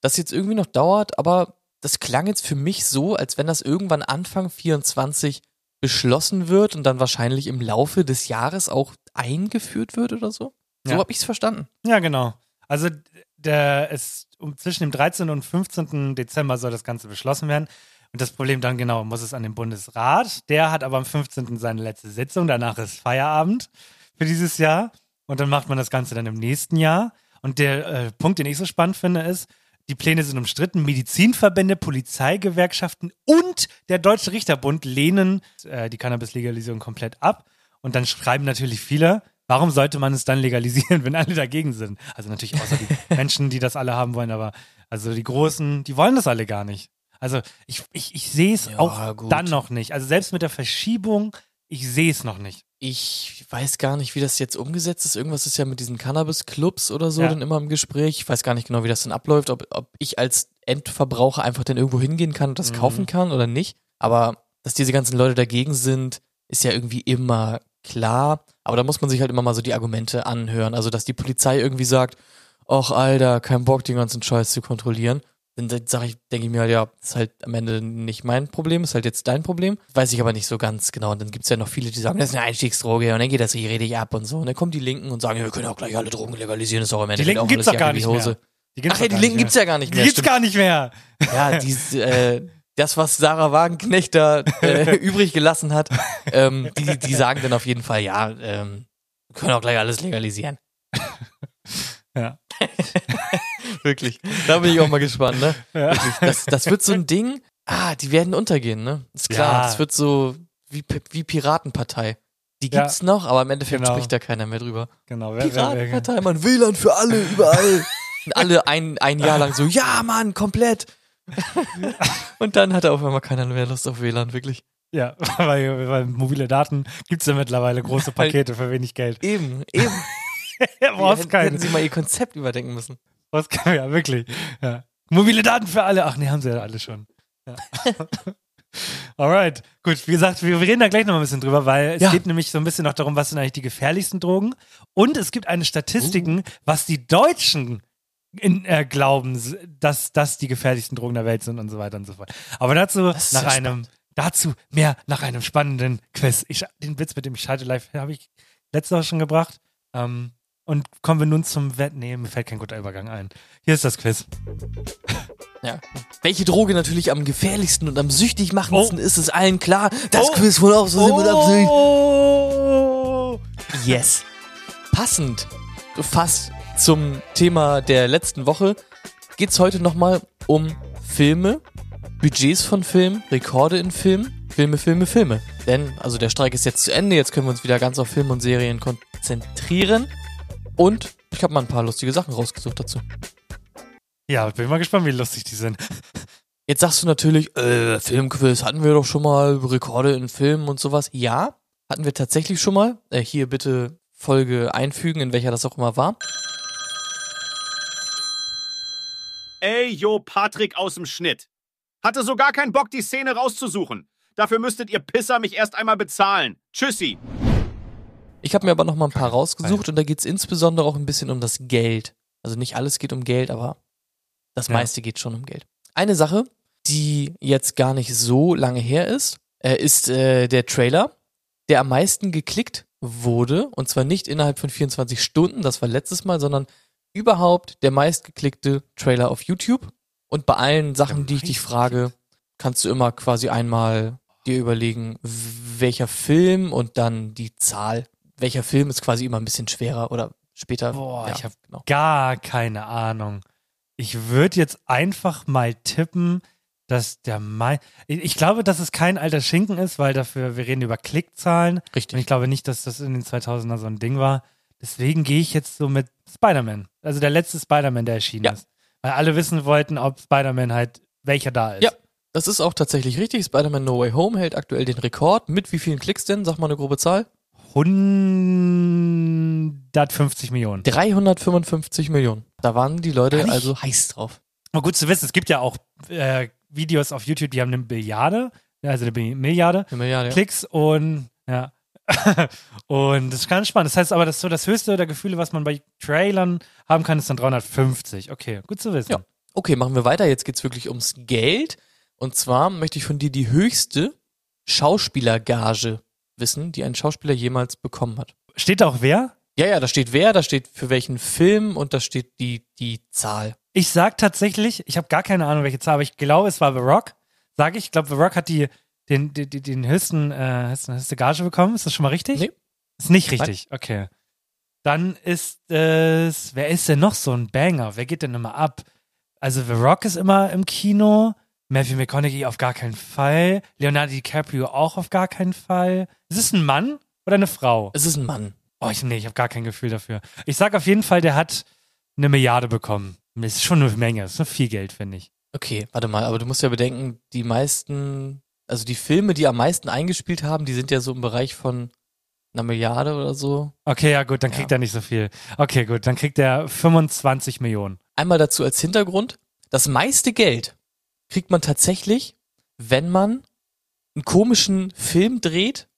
das jetzt irgendwie noch dauert, aber das klang jetzt für mich so, als wenn das irgendwann Anfang 24 beschlossen wird und dann wahrscheinlich im Laufe des Jahres auch eingeführt wird oder so. So Ja. habe ich es verstanden. Ja, genau. Also der ist um zwischen dem 13. und 15. Dezember soll das Ganze beschlossen werden. Und das Problem dann genau, muss es an den Bundesrat. Der hat aber am 15. seine letzte Sitzung. Danach ist Feierabend für dieses Jahr. Und dann macht man das Ganze dann im nächsten Jahr. Und der äh, Punkt, den ich so spannend finde, ist, die Pläne sind umstritten. Medizinverbände, Polizeigewerkschaften und der Deutsche Richterbund lehnen äh, die Cannabis-Legalisierung komplett ab. Und dann schreiben natürlich viele, warum sollte man es dann legalisieren, wenn alle dagegen sind? Also natürlich außer die Menschen, die das alle haben wollen, aber also die Großen, die wollen das alle gar nicht. Also ich, ich, ich sehe es Ja, auch gut. dann noch nicht. Also selbst mit der Verschiebung, ich sehe es noch nicht. Ich weiß gar nicht, wie das jetzt umgesetzt ist. Irgendwas ist ja mit diesen Cannabis-Clubs oder so Ja. dann immer im Gespräch. Ich weiß gar nicht genau, wie das dann abläuft, ob, ob ich als Endverbraucher einfach dann irgendwo hingehen kann und das Mhm. kaufen kann oder nicht. Aber dass diese ganzen Leute dagegen sind, ist ja irgendwie immer klar. Aber da muss man sich halt immer mal so die Argumente anhören. Also, dass die Polizei irgendwie sagt, ach Alter, kein Bock, den ganzen Scheiß zu kontrollieren. Dann sage ich, denke ich mir halt, ja, ist halt am Ende nicht mein Problem, ist halt jetzt dein Problem. Weiß ich aber nicht so ganz genau. Und dann gibt's ja noch viele, die sagen, das ist eine Einstiegsdroge und dann geht das richtig ab und so. Und dann kommen die Linken und sagen, ja, wir können auch gleich alle Drogen legalisieren, ist auch am Ende Die Linken auch gibt's alles doch gar nicht Hose. mehr. Die gibt's Ach ja, die Linken nicht gibt's ja gar nicht Die mehr. gibt's stimmt. gar nicht mehr. Ja, die, äh, das, was Sarah Wagenknecht da äh, übrig gelassen hat, ähm, die, die sagen dann auf jeden Fall, ja, ähm, können auch gleich alles legalisieren. Ja. Wirklich. Da bin ich auch mal gespannt, ne? Ja. Das, das wird so ein Ding, ah, die werden untergehen, ne? Ist klar, Ja. das wird so wie, wie Piratenpartei. Die Ja. gibt's noch, aber im Endeffekt Genau. spricht da keiner mehr drüber. Genau. Wer, Piratenpartei, man, WLAN für alle, überall. Und alle ein, ein Jahr lang so, ja, Mann, komplett. Und dann hat auf einmal keiner mehr Lust auf WLAN, wirklich. ja, weil, weil mobile Daten gibt's ja mittlerweile große Pakete für wenig Geld. Eben, eben. Ja, brauchst hätten, hätten sie mal ihr Konzept überdenken müssen. Was kann, ja, wirklich. Ja. Mobile Daten für alle. Ach nee, haben sie ja alle schon. Ja. Alright, gut. Wie gesagt, wir, reden da gleich noch mal ein bisschen drüber, weil es Ja. geht nämlich so ein bisschen noch darum, was sind eigentlich die gefährlichsten Drogen. Und es gibt eine Statistiken, was die Deutschen in, äh, glauben, dass das die gefährlichsten Drogen der Welt sind und so weiter und so fort. Aber dazu nach ja einem, dazu mehr nach einem spannenden Quiz. Ich, den Witz mit dem Ich schalte live habe ich letzte Woche schon gebracht. Ähm, und kommen wir nun zum Wett. Nee, mir fällt kein guter Übergang ein. Hier ist das Quiz. Ja. Welche Droge natürlich am gefährlichsten und am süchtig machendsten Oh. ist, ist allen klar. Das Oh. Quiz von Aufsehen mit Absicht. Oh! Yes. Passend fast zum Thema der letzten Woche geht's heute nochmal um Filme, Budgets von Filmen, Rekorde in Filmen, Filme, Filme, Filme. Denn, also der Streik ist jetzt zu Ende, jetzt können wir uns wieder ganz auf Filme und Serien konzentrieren. Und ich habe mal ein paar lustige Sachen rausgesucht dazu. Ja, bin mal gespannt, wie lustig die sind. Jetzt sagst du natürlich, äh, Filmquiz hatten wir doch schon mal, Rekorde in Filmen und sowas. Ja, hatten wir tatsächlich schon mal. Äh, hier bitte Folge einfügen, in welcher das auch immer war. Ey, yo, Patrick aus dem Schnitt. Hatte so gar keinen Bock, die Szene rauszusuchen. Dafür müsstet ihr Pisser mich erst einmal bezahlen. Tschüssi. Ich habe mir aber noch mal ein paar rausgesucht und da geht's insbesondere auch ein bisschen um das Geld. Also nicht alles geht um Geld, aber das Ja. meiste geht schon um Geld. Eine Sache, die jetzt gar nicht so lange her ist, äh, ist äh, der Trailer, der am meisten geklickt wurde. Und zwar nicht innerhalb von 24 Stunden, das war letztes Mal, sondern überhaupt der meistgeklickte Trailer auf YouTube. Und bei allen Sachen, die ich dich frage, kannst du immer quasi einmal dir überlegen, welcher Film und dann die Zahl. Welcher Film ist quasi immer ein bisschen schwerer oder später. Boah, ja, ich habe genau. gar keine Ahnung. Ich würde jetzt einfach mal tippen, dass der Mai. Ich glaube, dass es kein alter Schinken ist, weil dafür, wir reden über Klickzahlen. Und Richtig. ich glaube nicht, dass das in den 2000er so ein Ding war. Deswegen gehe ich jetzt so mit Spider-Man. Also der letzte Spider-Man, der erschienen Ja. ist. Weil alle wissen wollten, ob Spider-Man halt, welcher da ist. Ja. Das ist auch tatsächlich richtig. Spider-Man No Way Home hält aktuell den Rekord. Mit wie vielen Klicks denn? Sag mal eine grobe Zahl. 150 Millionen. 355 Millionen. Da waren die Leute also heiß drauf. Aber gut zu wissen, es gibt ja auch äh, Videos auf YouTube, die haben eine Billiarde, also eine Milliarde Eine Milliarde. Ja. Klicks und ja. und das ist ganz spannend. Das heißt aber, das so das höchste der Gefühle, was man bei Trailern haben kann, ist dann 350. Okay, gut zu wissen. Ja. Okay, machen wir weiter. Jetzt geht's wirklich ums Geld. Und zwar möchte ich von dir die höchste Schauspielergage wissen, die ein Schauspieler jemals bekommen hat. Steht da auch wer? Ja, ja, da steht wer, da steht für welchen Film und da steht die, die Zahl. Ich sag tatsächlich, ich habe gar keine Ahnung, welche Zahl, aber ich glaube, es war The Rock. Sage ich, ich glaube, The Rock hat die, den, den, den, höchsten, äh, höchsten, höchste Gage bekommen. Ist das schon mal richtig? Nee. Ist nicht richtig, okay. Dann ist es, wer ist denn noch so ein Banger? Wer geht denn immer ab? Also The Rock ist immer im Kino, Matthew McConaughey auf gar keinen Fall, Leonardo DiCaprio auch auf gar keinen Fall. Ist es ein Mann oder eine Frau? Es ist ein Mann. Oh, ich, nee, ich habe gar kein Gefühl dafür. Ich sag auf jeden Fall, der hat eine Milliarde bekommen. Das ist schon eine Menge, das ist noch viel Geld, finde ich. Okay, warte mal, aber du musst ja bedenken, die meisten, also die Filme, die am meisten eingespielt haben, die sind ja so im Bereich von einer Milliarde oder so. Okay, ja gut, dann Ja. kriegt er nicht so viel. Okay, gut, dann kriegt er 25 Millionen. Einmal dazu als Hintergrund, das meiste Geld kriegt man tatsächlich, wenn man einen komischen Film dreht,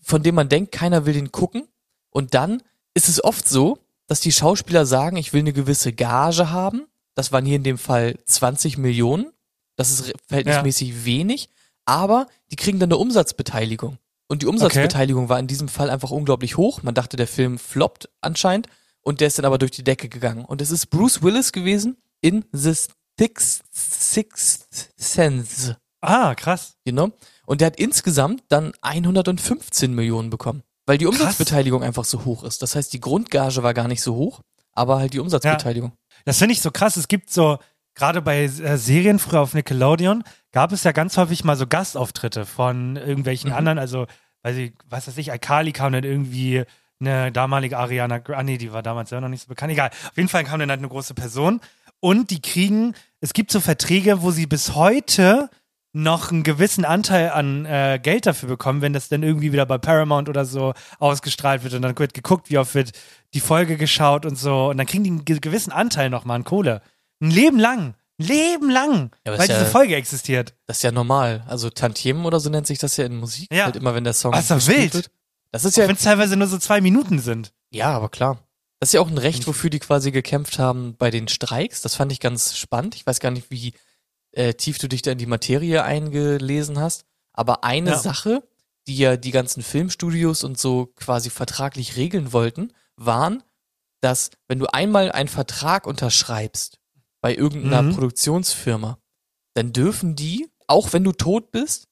von dem man denkt, keiner will den gucken. Und dann ist es oft so, dass die Schauspieler sagen, ich will eine gewisse Gage haben Das waren hier in dem Fall 20 Millionen. Das ist verhältnismäßig wenig, aber die kriegen dann eine Umsatzbeteiligung. Und die Umsatzbeteiligung war in diesem Fall einfach unglaublich hoch. Man dachte, der Film floppt anscheinend und der ist dann aber durch die Decke gegangen. Und es ist Bruce Willis gewesen in The Sixth, Sixth Sense. Ah, krass. Know? Und der hat insgesamt dann 115 Millionen bekommen. Weil die Umsatzbeteiligung einfach so hoch ist. Das heißt, die Grundgage war gar nicht so hoch, aber halt die Umsatzbeteiligung. Das finde ich so krass. Es gibt so, gerade bei äh, Serien früher auf Nickelodeon, gab es ja ganz häufig mal so Gastauftritte von irgendwelchen Mhm. anderen, also, weiß ich, was weiß ich, Alkali kam dann irgendwie eine damalige Ariana Grande, die war damals ja noch nicht so bekannt. Egal. Auf jeden Fall kam dann halt eine große Person und die kriegen, es gibt so Verträge, wo sie bis heute noch einen gewissen Anteil an äh, Geld dafür bekommen, wenn das dann irgendwie wieder bei Paramount oder so ausgestrahlt wird und dann wird geguckt, wie oft wird die Folge geschaut und so und dann kriegen die einen ge- gewissen Anteil nochmal an Kohle. Ein Leben lang. Ein Leben lang. Ja, weil ist ja- diese Folge existiert. Das ist ja normal. Also Tantiemen oder so nennt sich das ja in Musik. Ja. Halt immer, wenn der Song Ah, ist wild. wird. Das ist ja, wenn es teilweise nur so zwei Minuten sind. ja, aber klar. Das ist ja auch ein Recht, wofür die quasi gekämpft haben bei den Streiks. Das fand ich ganz spannend. Ich weiß gar nicht, wie äh, tief du dich da in die Materie eingelesen hast. Aber eine Ja. Sache, die ja die ganzen Filmstudios und so quasi vertraglich regeln wollten, waren, dass wenn du einmal einen Vertrag unterschreibst bei irgendeiner Mhm. Produktionsfirma, dann dürfen die, auch wenn du tot bist,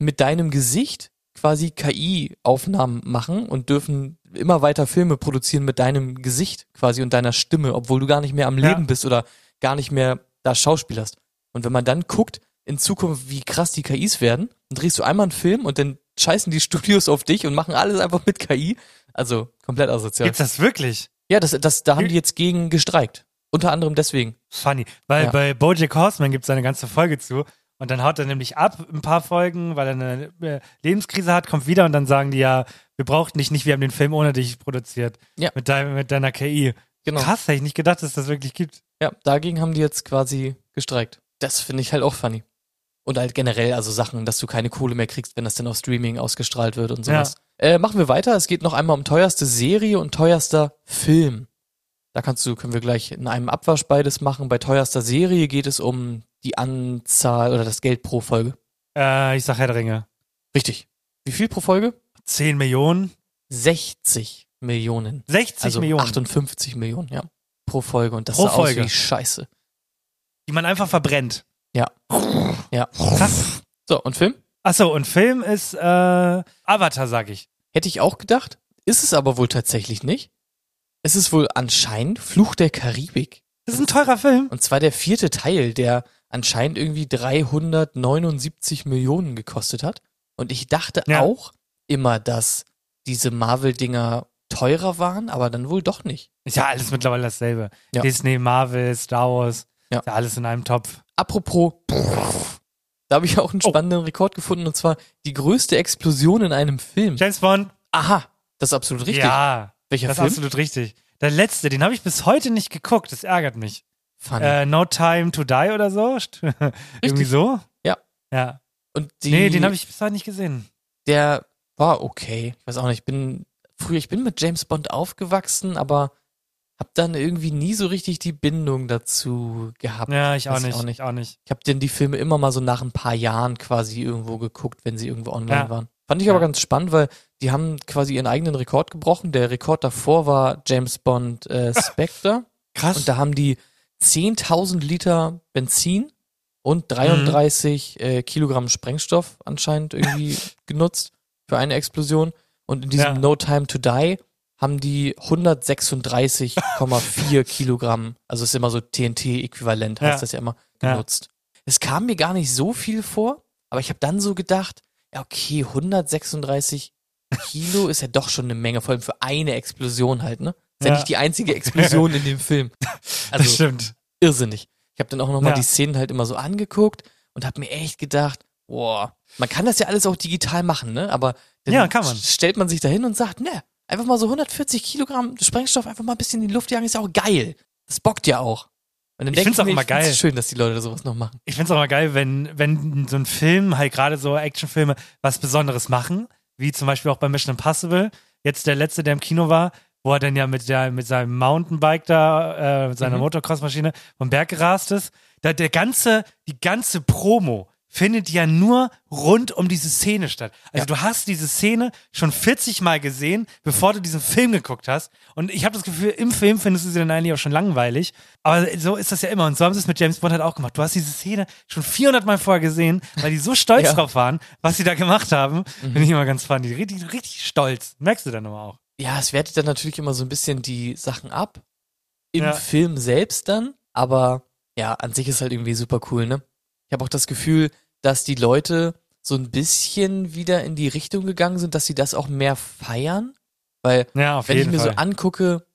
mit deinem Gesicht quasi KI-Aufnahmen machen und dürfen immer weiter Filme produzieren mit deinem Gesicht quasi und deiner Stimme, obwohl du gar nicht mehr am Ja. Leben bist oder gar nicht mehr da schauspielerst. Und wenn man dann guckt, in Zukunft, wie krass die KIs werden, dann drehst du einmal einen Film und dann scheißen die Studios auf dich und machen alles einfach mit KI. Also komplett asozial. Gibt's das wirklich? Ja, das, das, da haben die jetzt gegen gestreikt. Unter anderem deswegen. Funny. Weil Ja. bei Bojack Horseman gibt's eine ganze Folge zu. Und dann haut er nämlich ab ein paar Folgen, weil er eine äh, Lebenskrise hat, kommt wieder und dann sagen die ja, wir brauchten dich nicht, wir haben den Film ohne dich produziert. Ja. Mit, dein, mit deiner KI. Genau. Krass, hätte ich nicht gedacht, dass das wirklich gibt. Ja, dagegen haben die jetzt quasi gestreikt. Das finde ich halt auch funny. Und halt generell, also Sachen, dass du keine Kohle mehr kriegst, wenn das dann auf Streaming ausgestrahlt wird und sowas. Äh, machen wir weiter. Es geht noch einmal um teuerste Serie und teuerster Film. Da kannst du, können wir gleich in einem Abwasch beides machen. Bei teuerster Serie geht es um die Anzahl oder das Geld pro Folge. Äh, ich sag Herr der Ringe. Richtig. Wie viel pro Folge? 10 Millionen? 60 Millionen. 60 also Millionen. 58 Millionen, ja. Pro Folge. Und das Pro sah Folge. aus wie Scheiße. Die man einfach verbrennt. Ja. Ja. Krass. So, und Film? Achso, und Film ist äh, Avatar, sag ich. Hätte ich auch gedacht. Ist es aber wohl tatsächlich nicht. Es ist wohl anscheinend Fluch der Karibik. Das ist ein teurer Film. Und zwar der vierte Teil, der anscheinend irgendwie 379 Millionen gekostet hat. Und ich dachte Ja. auch immer, dass diese Marvel-Dinger teurer waren, aber dann wohl doch nicht. Ist ja alles mittlerweile dasselbe. Ja. Disney, Marvel, Star Wars. Ja. Ist ja alles in einem Topf. Apropos, da habe ich auch einen Oh. spannenden Rekord gefunden, und zwar die größte Explosion in einem Film. James Bond. Aha, das ist absolut richtig. Ja. Welcher das ist Film? absolut richtig. Der letzte, den habe ich bis heute nicht geguckt. Das ärgert mich. Funny. Äh, no Time to Die oder so. Irgendwie so. Ja. Ja. Und die, nee, den habe ich bis heute nicht gesehen. der war okay. Ich weiß auch nicht, ich bin früher, ich bin mit James Bond aufgewachsen, aber hab dann irgendwie nie so richtig die Bindung dazu gehabt. Ja, ich auch nicht. auch nicht. Ich auch nicht. Ich habe denn die Filme immer mal so nach ein paar Jahren quasi irgendwo geguckt, wenn sie irgendwo online Ja. waren. Fand ich Ja. aber ganz spannend, weil die haben quasi ihren eigenen Rekord gebrochen. Der Rekord davor war James Bond äh, Spectre. Krass. Und da haben die 10.000 Liter Benzin und 33 äh, Kilogramm Sprengstoff anscheinend irgendwie genutzt für eine Explosion. Und in diesem Ja. No Time to Die haben die 136,4 Kilogramm, also ist immer so TNT-Äquivalent, heißt Ja. das ja immer, Ja. genutzt. Es kam mir gar nicht so viel vor, aber ich habe dann so gedacht, ja okay, 136 Kilo ist ja doch schon eine Menge, vor allem für eine Explosion halt, ne? Ist ja, Ja. nicht die einzige Explosion in dem Film. das Also stimmt. irrsinnig. Ich habe dann auch nochmal Ja. die Szenen halt immer so angeguckt und habe mir echt gedacht, boah, man kann das ja alles auch digital machen, ne? Aber dann Ja, kann man. stellt man sich da hin und sagt, ne, einfach mal so 140 Kilogramm Sprengstoff einfach mal ein bisschen in die Luft jagen, ist ja auch geil. Das bockt ja auch. Und dann Ich denk find's auch mir, immer geil. schön, dass die Leute sowas noch machen. Ich find's auch mal geil, wenn, wenn so ein Film, halt gerade so Actionfilme, was Besonderes machen, wie zum Beispiel auch bei Mission Impossible, jetzt der letzte, der im Kino war, wo er dann ja mit, der, mit seinem Mountainbike da, äh, mit seiner Mhm. Motocross-Maschine vom Berg gerast ist. Da der ganze, die ganze Promo findet ja nur rund um diese Szene statt. Also Ja. du hast diese Szene schon 40 Mal gesehen, bevor du diesen Film geguckt hast. Und ich habe das Gefühl, im Film findest du sie dann eigentlich auch schon langweilig. Aber so ist das ja immer. Und so haben sie es mit James Bond halt auch gemacht. Du hast diese Szene schon 400 Mal vorher gesehen, weil die so stolz Ja. Mhm. drauf waren, was sie da gemacht haben. Finde ich immer ganz funny. Richtig, richtig stolz. Merkst du dann aber auch. Ja, es wertet dann natürlich immer so ein bisschen die Sachen ab. Im Ja. Film selbst dann. Aber ja, an sich ist halt irgendwie super cool, ne? Ich habe auch das Gefühl, dass die Leute so ein bisschen wieder in die Richtung gegangen sind, dass sie das auch mehr feiern. Weil, Ja, wenn ich mir Fall. so angucke,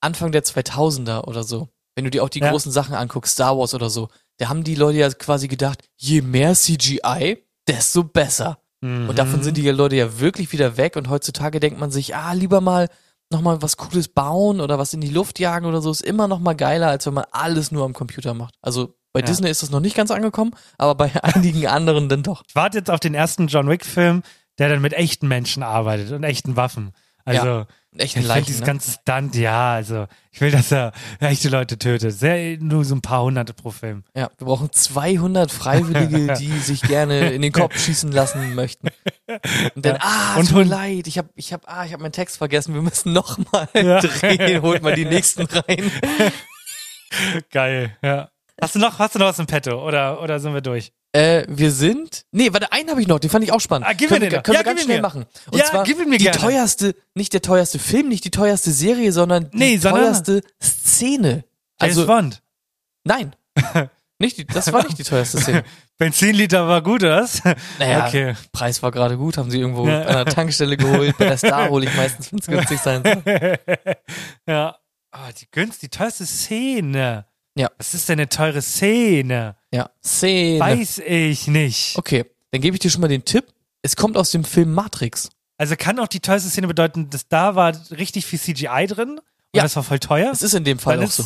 Anfang der 2000er oder so, wenn du dir auch die Ja. großen Sachen anguckst, Star Wars oder so, da haben die Leute ja quasi gedacht, je mehr CGI, desto besser. Und davon Mhm. sind die Leute ja wirklich wieder weg und heutzutage denkt man sich, ah, lieber mal nochmal was Cooles bauen oder was in die Luft jagen oder so, ist immer noch mal geiler, als wenn man alles nur am Computer macht. Also bei Ja. Disney ist das noch nicht ganz angekommen, aber bei einigen anderen dann doch. Ich warte jetzt auf den ersten John Wick-Film, der dann mit echten Menschen arbeitet und echten Waffen. Also, Ja, Echt ich Leichen, dieses ne? ganze Stunt, ja, also, ich will, dass er echte Leute tötet. Sehr, nur so ein paar Hunderte pro Film. Ja, wir brauchen 200 Freiwillige, die sich gerne in den Kopf schießen lassen möchten. Und dann, Ja. ah, Und tut mir leid, ich habe ich hab, ah, ich hab meinen Text vergessen, wir müssen noch mal Ja. drehen, holt mal die nächsten rein. Geil, ja. Hast du noch, hast du noch was im Petto oder, oder sind wir durch? Äh, wir sind. Nee, warte, einen habe ich noch, den fand ich auch spannend. Ah, gib können mir den doch. können Ja, wir ganz schnell mir. machen. Und Ja, zwar gib ihn mir die gerne. teuerste, nicht der teuerste Film, nicht die teuerste Serie, sondern die Nee, sondern- teuerste Szene. Also, Bond. nein. nicht die, das war nicht die teuerste Szene. Benzinliter war gut, oder was? Naja, Okay. Preis war gerade gut, haben sie irgendwo Ja. an der Tankstelle geholt. Bei der Star hole ich meistens, wenn es günstig sein soll. ja. Ah, die günst, die teuerste Szene. Ja. Was ist denn eine teure Szene? Ja, Szene. Weiß ich nicht. Okay, dann gebe ich dir schon mal den Tipp. Es kommt aus dem Film Matrix. Also kann auch die teuerste Szene bedeuten, dass da war richtig viel CGI drin und Ja. das war voll teuer? Es ist in dem Fall Dann auch so.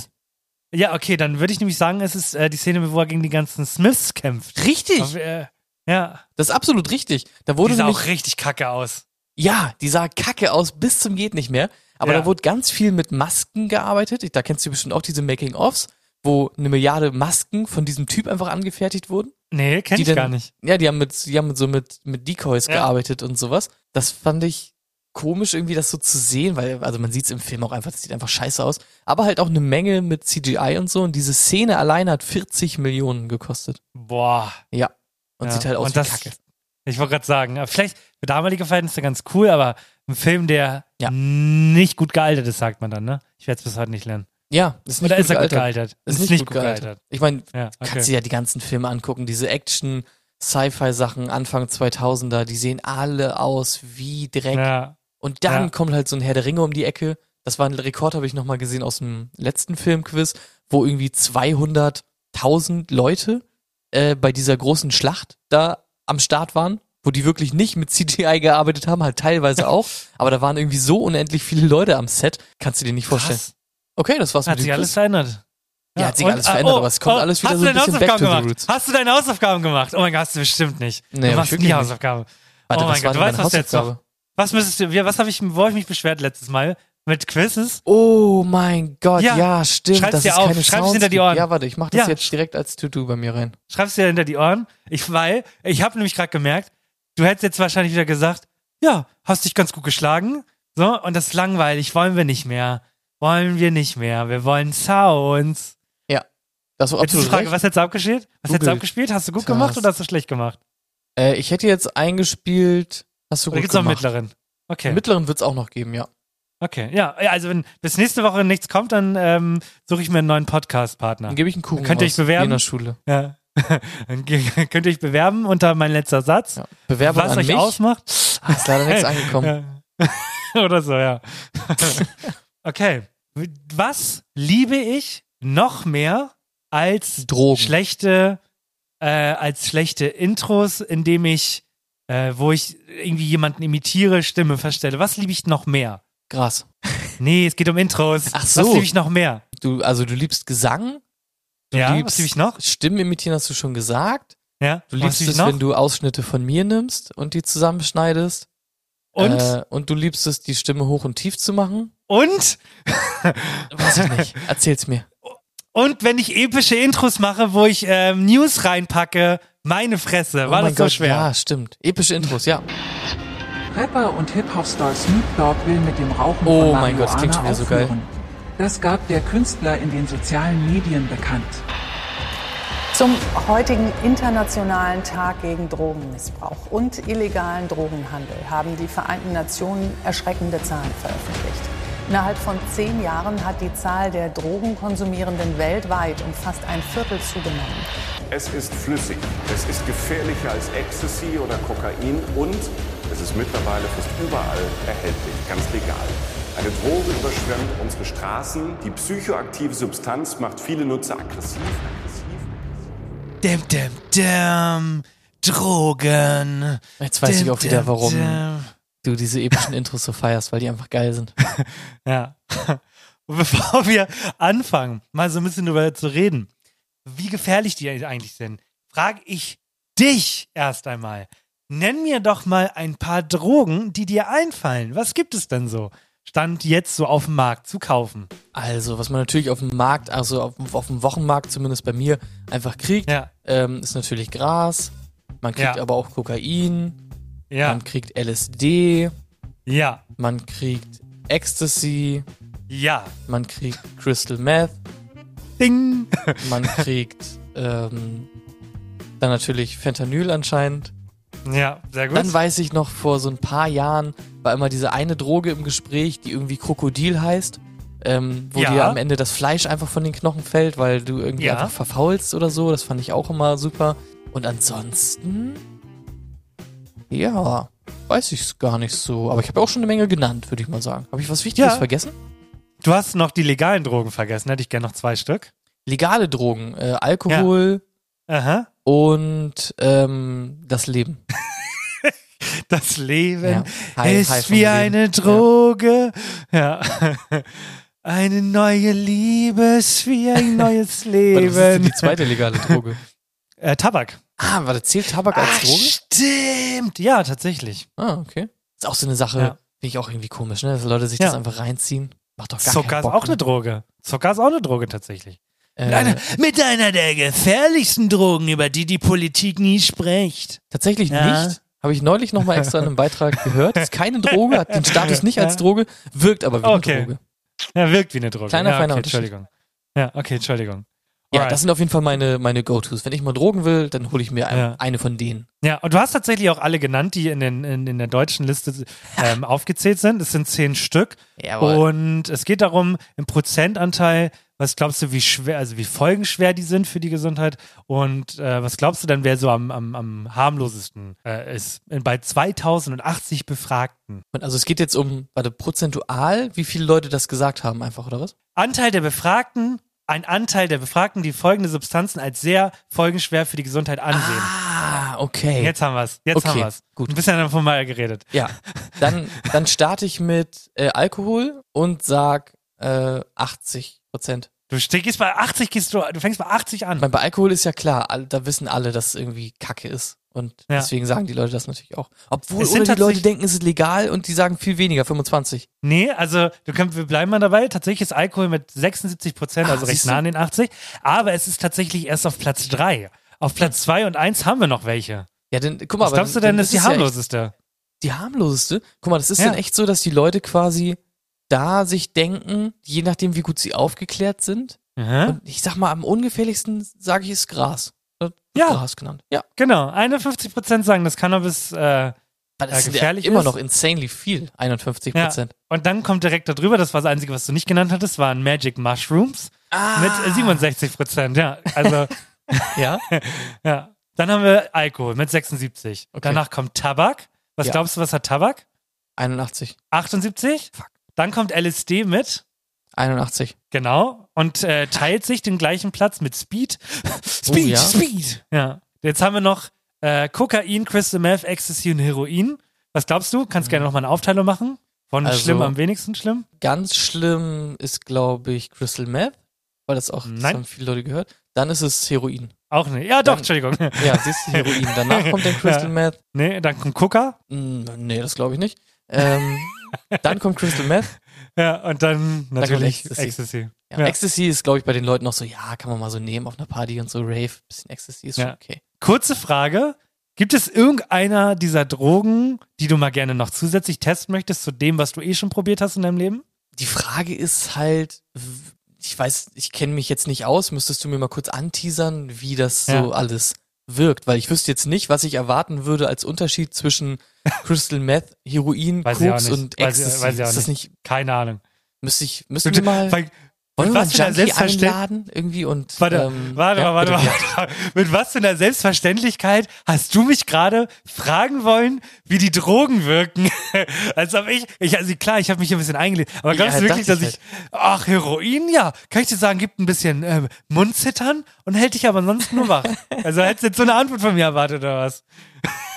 Ja, okay, dann würde ich nämlich sagen, es ist äh, die Szene, wo er gegen die ganzen Smiths kämpft. Richtig. Auf, äh, ja. Das ist absolut richtig. Da wurde Die sah nämlich, auch richtig kacke aus. ja, die sah kacke aus bis zum geht nicht mehr. Aber Ja. da wurde ganz viel mit Masken gearbeitet. Da kennst du bestimmt auch diese Making-ofs, wo eine Milliarde Masken von diesem Typ einfach angefertigt wurden. Nee, kenn ich denn- gar nicht. Ja, die haben mit, die haben mit so mit, mit Decoys Ja. gearbeitet und sowas. Das fand ich komisch irgendwie, das so zu sehen, weil, also man sieht es im Film auch einfach, das sieht einfach scheiße aus. Aber halt auch eine Menge mit CGI und so. Und diese Szene alleine hat 40 Millionen gekostet. Boah. Ja. Und Ja. sieht halt aus Und wie das- Kacke. Ich wollte gerade sagen, äh, vielleicht für damalige Verhältnisse ganz cool, aber ein Film, der Ja. nicht gut gealtert ist, sagt man dann, ne? Ich werde es bis heute nicht lernen. Ja, ist nicht Oder gut ist er gut gealtert. gealtert? Ist nicht, gut gealtert. Ich meine, Ja, kannst okay. du ja die ganzen Filme angucken, diese Action, Sci-Fi-Sachen Anfang 2000er, die sehen alle aus wie Dreck. Ja. Und dann Ja. kommt halt so ein Herr der Ringe um die Ecke. Das war ein Rekord, habe ich nochmal gesehen aus dem letzten Filmquiz, wo irgendwie 200.000 Leute äh, bei dieser großen Schlacht da am Start waren, wo die wirklich nicht mit CGI gearbeitet haben, halt teilweise auch. Aber da waren irgendwie so unendlich viele Leute am Set, kannst du dir nicht vorstellen. Krass. Okay, das war's Hat mit sich alles verändert. Ja, hat sich und- alles verändert, oh, aber es kommt oh, alles wieder hast so du ein deine bisschen back to the Hausaufgaben roots. gemacht? Hast du deine Hausaufgaben gemacht? Oh mein Gott, hast du bestimmt nicht. Nee, du machst nie nicht. Hausaufgaben. Warte, oh mein Gott, du weißt, was jetzt noch. Was müsstest du, was habe ich, wo habe ich mich beschwert letztes Mal? Mit Quizzes? Oh mein Gott, Ja. ja, stimmt. Schreib's dir auf, schreib's Sounds hinter die. Ohren. Ja, warte, ich mach das Ja. jetzt direkt als To-Do bei mir rein. Schreibst dir hinter die Ohren. Ich, weil, ich habe nämlich gerade gemerkt, du hättest jetzt wahrscheinlich wieder gesagt, ja, hast dich ganz gut geschlagen. So, und das ist langweilig, wollen wir nicht mehr. Wollen wir nicht mehr. Wir wollen Sounds. Das war Jetzt absolut Frage, recht. was hättest du abgespielt? Was hättest du abgespielt? Hast du gut gemacht oder hast du schlecht gemacht? Äh, ich hätte jetzt eingespielt. Hast du Oder gut gibt's noch einen gemacht. mittleren? Okay. Einen Mittleren wird's auch noch geben, ja. Okay, ja, ja, also wenn bis nächste Woche nichts kommt, dann ähm, suche ich mir einen neuen Podcast-Partner. Dann gebe ich einen Kuchen Könnt ihr euch bewerben? in der Schule. Ja. dann könnt ihr euch bewerben unter mein letzter Satz. Ja. Bewerbung was an euch mich. ausmacht. Ah, ist leider nichts angekommen. Ja. Oder so, ja. okay. Was liebe ich noch mehr als Drogen. schlechte, äh, als schlechte Intros, indem ich, äh, wo ich irgendwie jemanden imitiere, Stimme verstelle? Was liebe ich noch mehr? Gras. Nee, es geht um Intros. Ach Was so. liebe ich noch mehr? Du, also du liebst Gesang. Du Ja, was liebst liebe ich noch? Stimmen imitieren, hast du schon gesagt. Ja, Du was liebst es, noch? wenn du Ausschnitte von mir nimmst und die zusammenschneidest. Und? Äh, und du liebst es, die Stimme hoch und tief zu machen. Und, Weiß ich nicht. Erzähl's mir. und wenn ich epische Intros mache, wo ich ähm, News reinpacke, meine Fresse, war oh das so Gott, schwer. Ja, stimmt. Epische Intros, ja. Rapper und Hip-Hop-Star Snoop Dogg will mit dem Rauchen Oh von mein Gott, das klingt schon Marihuana wieder so geil. Das gab der Künstler in den sozialen Medien bekannt. Zum heutigen Internationalen Tag gegen Drogenmissbrauch und illegalen Drogenhandel haben die Vereinten Nationen erschreckende Zahlen veröffentlicht. Innerhalb von zehn Jahren hat die Zahl der Drogenkonsumierenden weltweit um fast ein Viertel zugenommen. Es ist flüssig, es ist gefährlicher als Ecstasy oder Kokain und es ist mittlerweile fast überall erhältlich, ganz legal. Eine Droge überschwemmt unsere Straßen. Die psychoaktive Substanz macht viele Nutzer aggressiv. Däm, däm, däm. Drogen. Jetzt weiß ich Däm, auch wieder, warum däm. Du diese epischen Intros so feierst, weil die einfach geil sind. Ja. Und bevor wir anfangen, mal so ein bisschen darüber zu reden, wie gefährlich die eigentlich sind, frage ich dich erst einmal. Nenn mir doch mal ein paar Drogen, die dir einfallen. Was gibt es denn so? Stand jetzt so auf dem Markt zu kaufen. Also, was man natürlich auf dem Markt, also auf, auf dem Wochenmarkt zumindest bei mir, einfach kriegt, Ja. ähm, ist natürlich Gras. Man kriegt Ja. aber auch Kokain. Ja. Man kriegt LSD. Ja. Man kriegt Ecstasy. Ja. Man kriegt Crystal Meth. Ding. Man kriegt ähm, dann natürlich Fentanyl anscheinend. Ja, sehr gut. Dann weiß ich noch, vor so ein paar Jahren war immer diese eine Droge im Gespräch, die irgendwie Krokodil heißt. Ähm, wo Ja. dir am Ende das Fleisch einfach von den Knochen fällt, weil du irgendwie Ja. einfach verfaulst oder so. Das fand ich auch immer super. Und ansonsten, ja, weiß ich es gar nicht so. Aber ich habe auch schon eine Menge genannt, würde ich mal sagen. Habe ich was Wichtiges Ja. vergessen? Du hast noch die legalen Drogen vergessen. Hätte ich gerne noch zwei Stück. Legale Drogen, äh, Alkohol Aha. und ähm, das Leben. Das Leben Ja. High- ist High wie Leben. eine Droge. Ja. Eine neue Liebe ist wie ein neues Warte, was ist denn Leben. die zweite legale Droge? Äh, Tabak. Ah, warte, zählt Tabak als Ah, Droge? Stimmt. Ja, tatsächlich. Ah, okay. Ist auch so eine Sache, Ja. finde ich auch irgendwie komisch, ne? Dass Leute sich Ja. das einfach reinziehen. Macht doch gar Zucker ist auch eine ne? Droge. Zucker ist auch eine Droge tatsächlich. Äh, Mit einer, mit einer der gefährlichsten Drogen, über die die Politik nie spricht. Tatsächlich Ja. nicht. Habe ich neulich nochmal extra in einem Beitrag gehört. Ist keine Droge, hat den Status nicht als. Droge, wirkt aber wie Okay. eine Droge. Ja, wirkt wie eine Droge. Kleiner, ja, feiner okay, Unterschied. Entschuldigung. Ja, okay, Entschuldigung. Ja, Alright. das sind auf jeden Fall meine, meine Go-Tos. Wenn ich mal Drogen will, dann hole ich mir ein, Ja. eine von denen. Ja, und du hast tatsächlich auch alle genannt, die in, den, in, in der deutschen Liste ähm, aufgezählt sind. Es sind zehn Stück. Jawohl. Und es geht darum, im Prozentanteil, was glaubst du, wie schwer, also wie folgenschwer die sind für die Gesundheit? Und äh, was glaubst du dann, wer so am, am, am harmlosesten äh, ist? Bei 2080 Befragten. Und Also es geht jetzt um, warte, prozentual, wie viele Leute das gesagt haben, einfach, oder was? Anteil der Befragten, ein Anteil der Befragten, die folgende Substanzen als sehr folgenschwer für die Gesundheit ansehen. Ah, okay. Jetzt haben wir's. Jetzt Okay, haben wir's. gut. Ein bisschen davon mal geredet. Ja, dann, dann starte ich mit äh, Alkohol und sag äh, 80 Prozent. Du gehst bei 80, gehst du, du fängst bei 80 an. Bei Alkohol ist ja klar, da wissen alle, dass es irgendwie Kacke ist. Und Ja. deswegen sagen die Leute das natürlich auch. Obwohl oder die Leute denken, es ist legal und die sagen viel weniger, 25. Nee, also du kannst, wir bleiben mal dabei. Tatsächlich ist Alkohol mit 76 Prozent, Ah, also recht nah an den 80. Aber es ist tatsächlich erst auf Platz 3. Auf Platz 2 und 1 haben wir noch welche. Ja, denn, guck mal, Was glaubst du denn, ist die es ja echt- harmloseste? Die harmloseste? Guck mal, das ist Ja. dann echt so, dass die Leute quasi da sich denken, je nachdem, wie gut sie aufgeklärt sind. Aha. Und ich sag mal, am ungefährlichsten sage ich ist Gras. Ja. Gras genannt. Ja. Genau, 51 Prozent sagen, dass Cannabis äh, Weil äh, das sind gefährlich ja immer ist. noch insanely viel. 51 Ja. Prozent. Und dann kommt direkt darüber, das war das Einzige, was du nicht genannt hattest, waren Magic Mushrooms Ah. mit äh, 67 Prozent. Ja, also Ja. ja. Dann haben wir Alkohol mit 76. Okay. Danach kommt Tabak. Was Ja. glaubst du, was hat Tabak? 81. 78. Fuck. Dann kommt LSD mit 81. Genau. Und äh, teilt sich den gleichen Platz mit Speed. Speed, Oh, ja? Speed. Ja. Jetzt haben wir noch äh, Kokain, Crystal Meth, Ecstasy und Heroin. Was glaubst du? Kannst gerne noch mal eine Aufteilung machen. Von Also- schlimm am wenigsten schlimm? Ganz schlimm ist, glaube ich, Crystal Meth. Weil das auch, das Nein. haben viele Leute gehört. Dann ist es Heroin. Auch nicht. Ja, doch, Dann- Entschuldigung. Ja, siehst du, Heroin. Danach kommt dann Crystal Ja. Meth. Nee, dann kommt Coca. Nee, das glaube ich nicht. Ähm, dann kommt Crystal Meth. Ja, und dann natürlich Ecstasy. Ecstasy. Ja, Ecstasy ist, glaube ich, bei den Leuten noch so, ja, kann man mal so nehmen auf einer Party und so Rave. Bisschen Ecstasy ist schon Ja. okay. Kurze Frage. Gibt es irgendeiner dieser Drogen, die du mal gerne noch zusätzlich testen möchtest zu dem, was du eh schon probiert hast in deinem Leben? Die Frage ist halt, ich weiß, ich kenne mich jetzt nicht aus, müsstest du mir mal kurz anteasern, wie das so Ja. alles wirkt, weil ich wüsste jetzt nicht, was ich erwarten würde als Unterschied zwischen Crystal Meth, Heroin, Weiß Koks und Weiß Ecstasy. weiß auch ist das nicht, Keine Ahnung. müsste ich, müssten wir mal, wollen was für einer Junkie Selbstverständ- einladen irgendwie und, Warte, ähm, warte, ja, warte, bitte, mal. Mit was für einer Selbstverständlichkeit hast du mich gerade fragen wollen, wie die Drogen wirken? Als ob ich, ich also klar, ich habe mich hier ein bisschen eingelegt, aber glaubst Ja, du wirklich, dass ich, ich ach, Heroin, ja, kann ich dir sagen, gibt ein bisschen ähm, Mundzittern und hält dich aber sonst nur wach. Also hättest du jetzt so eine Antwort von mir erwartet oder was?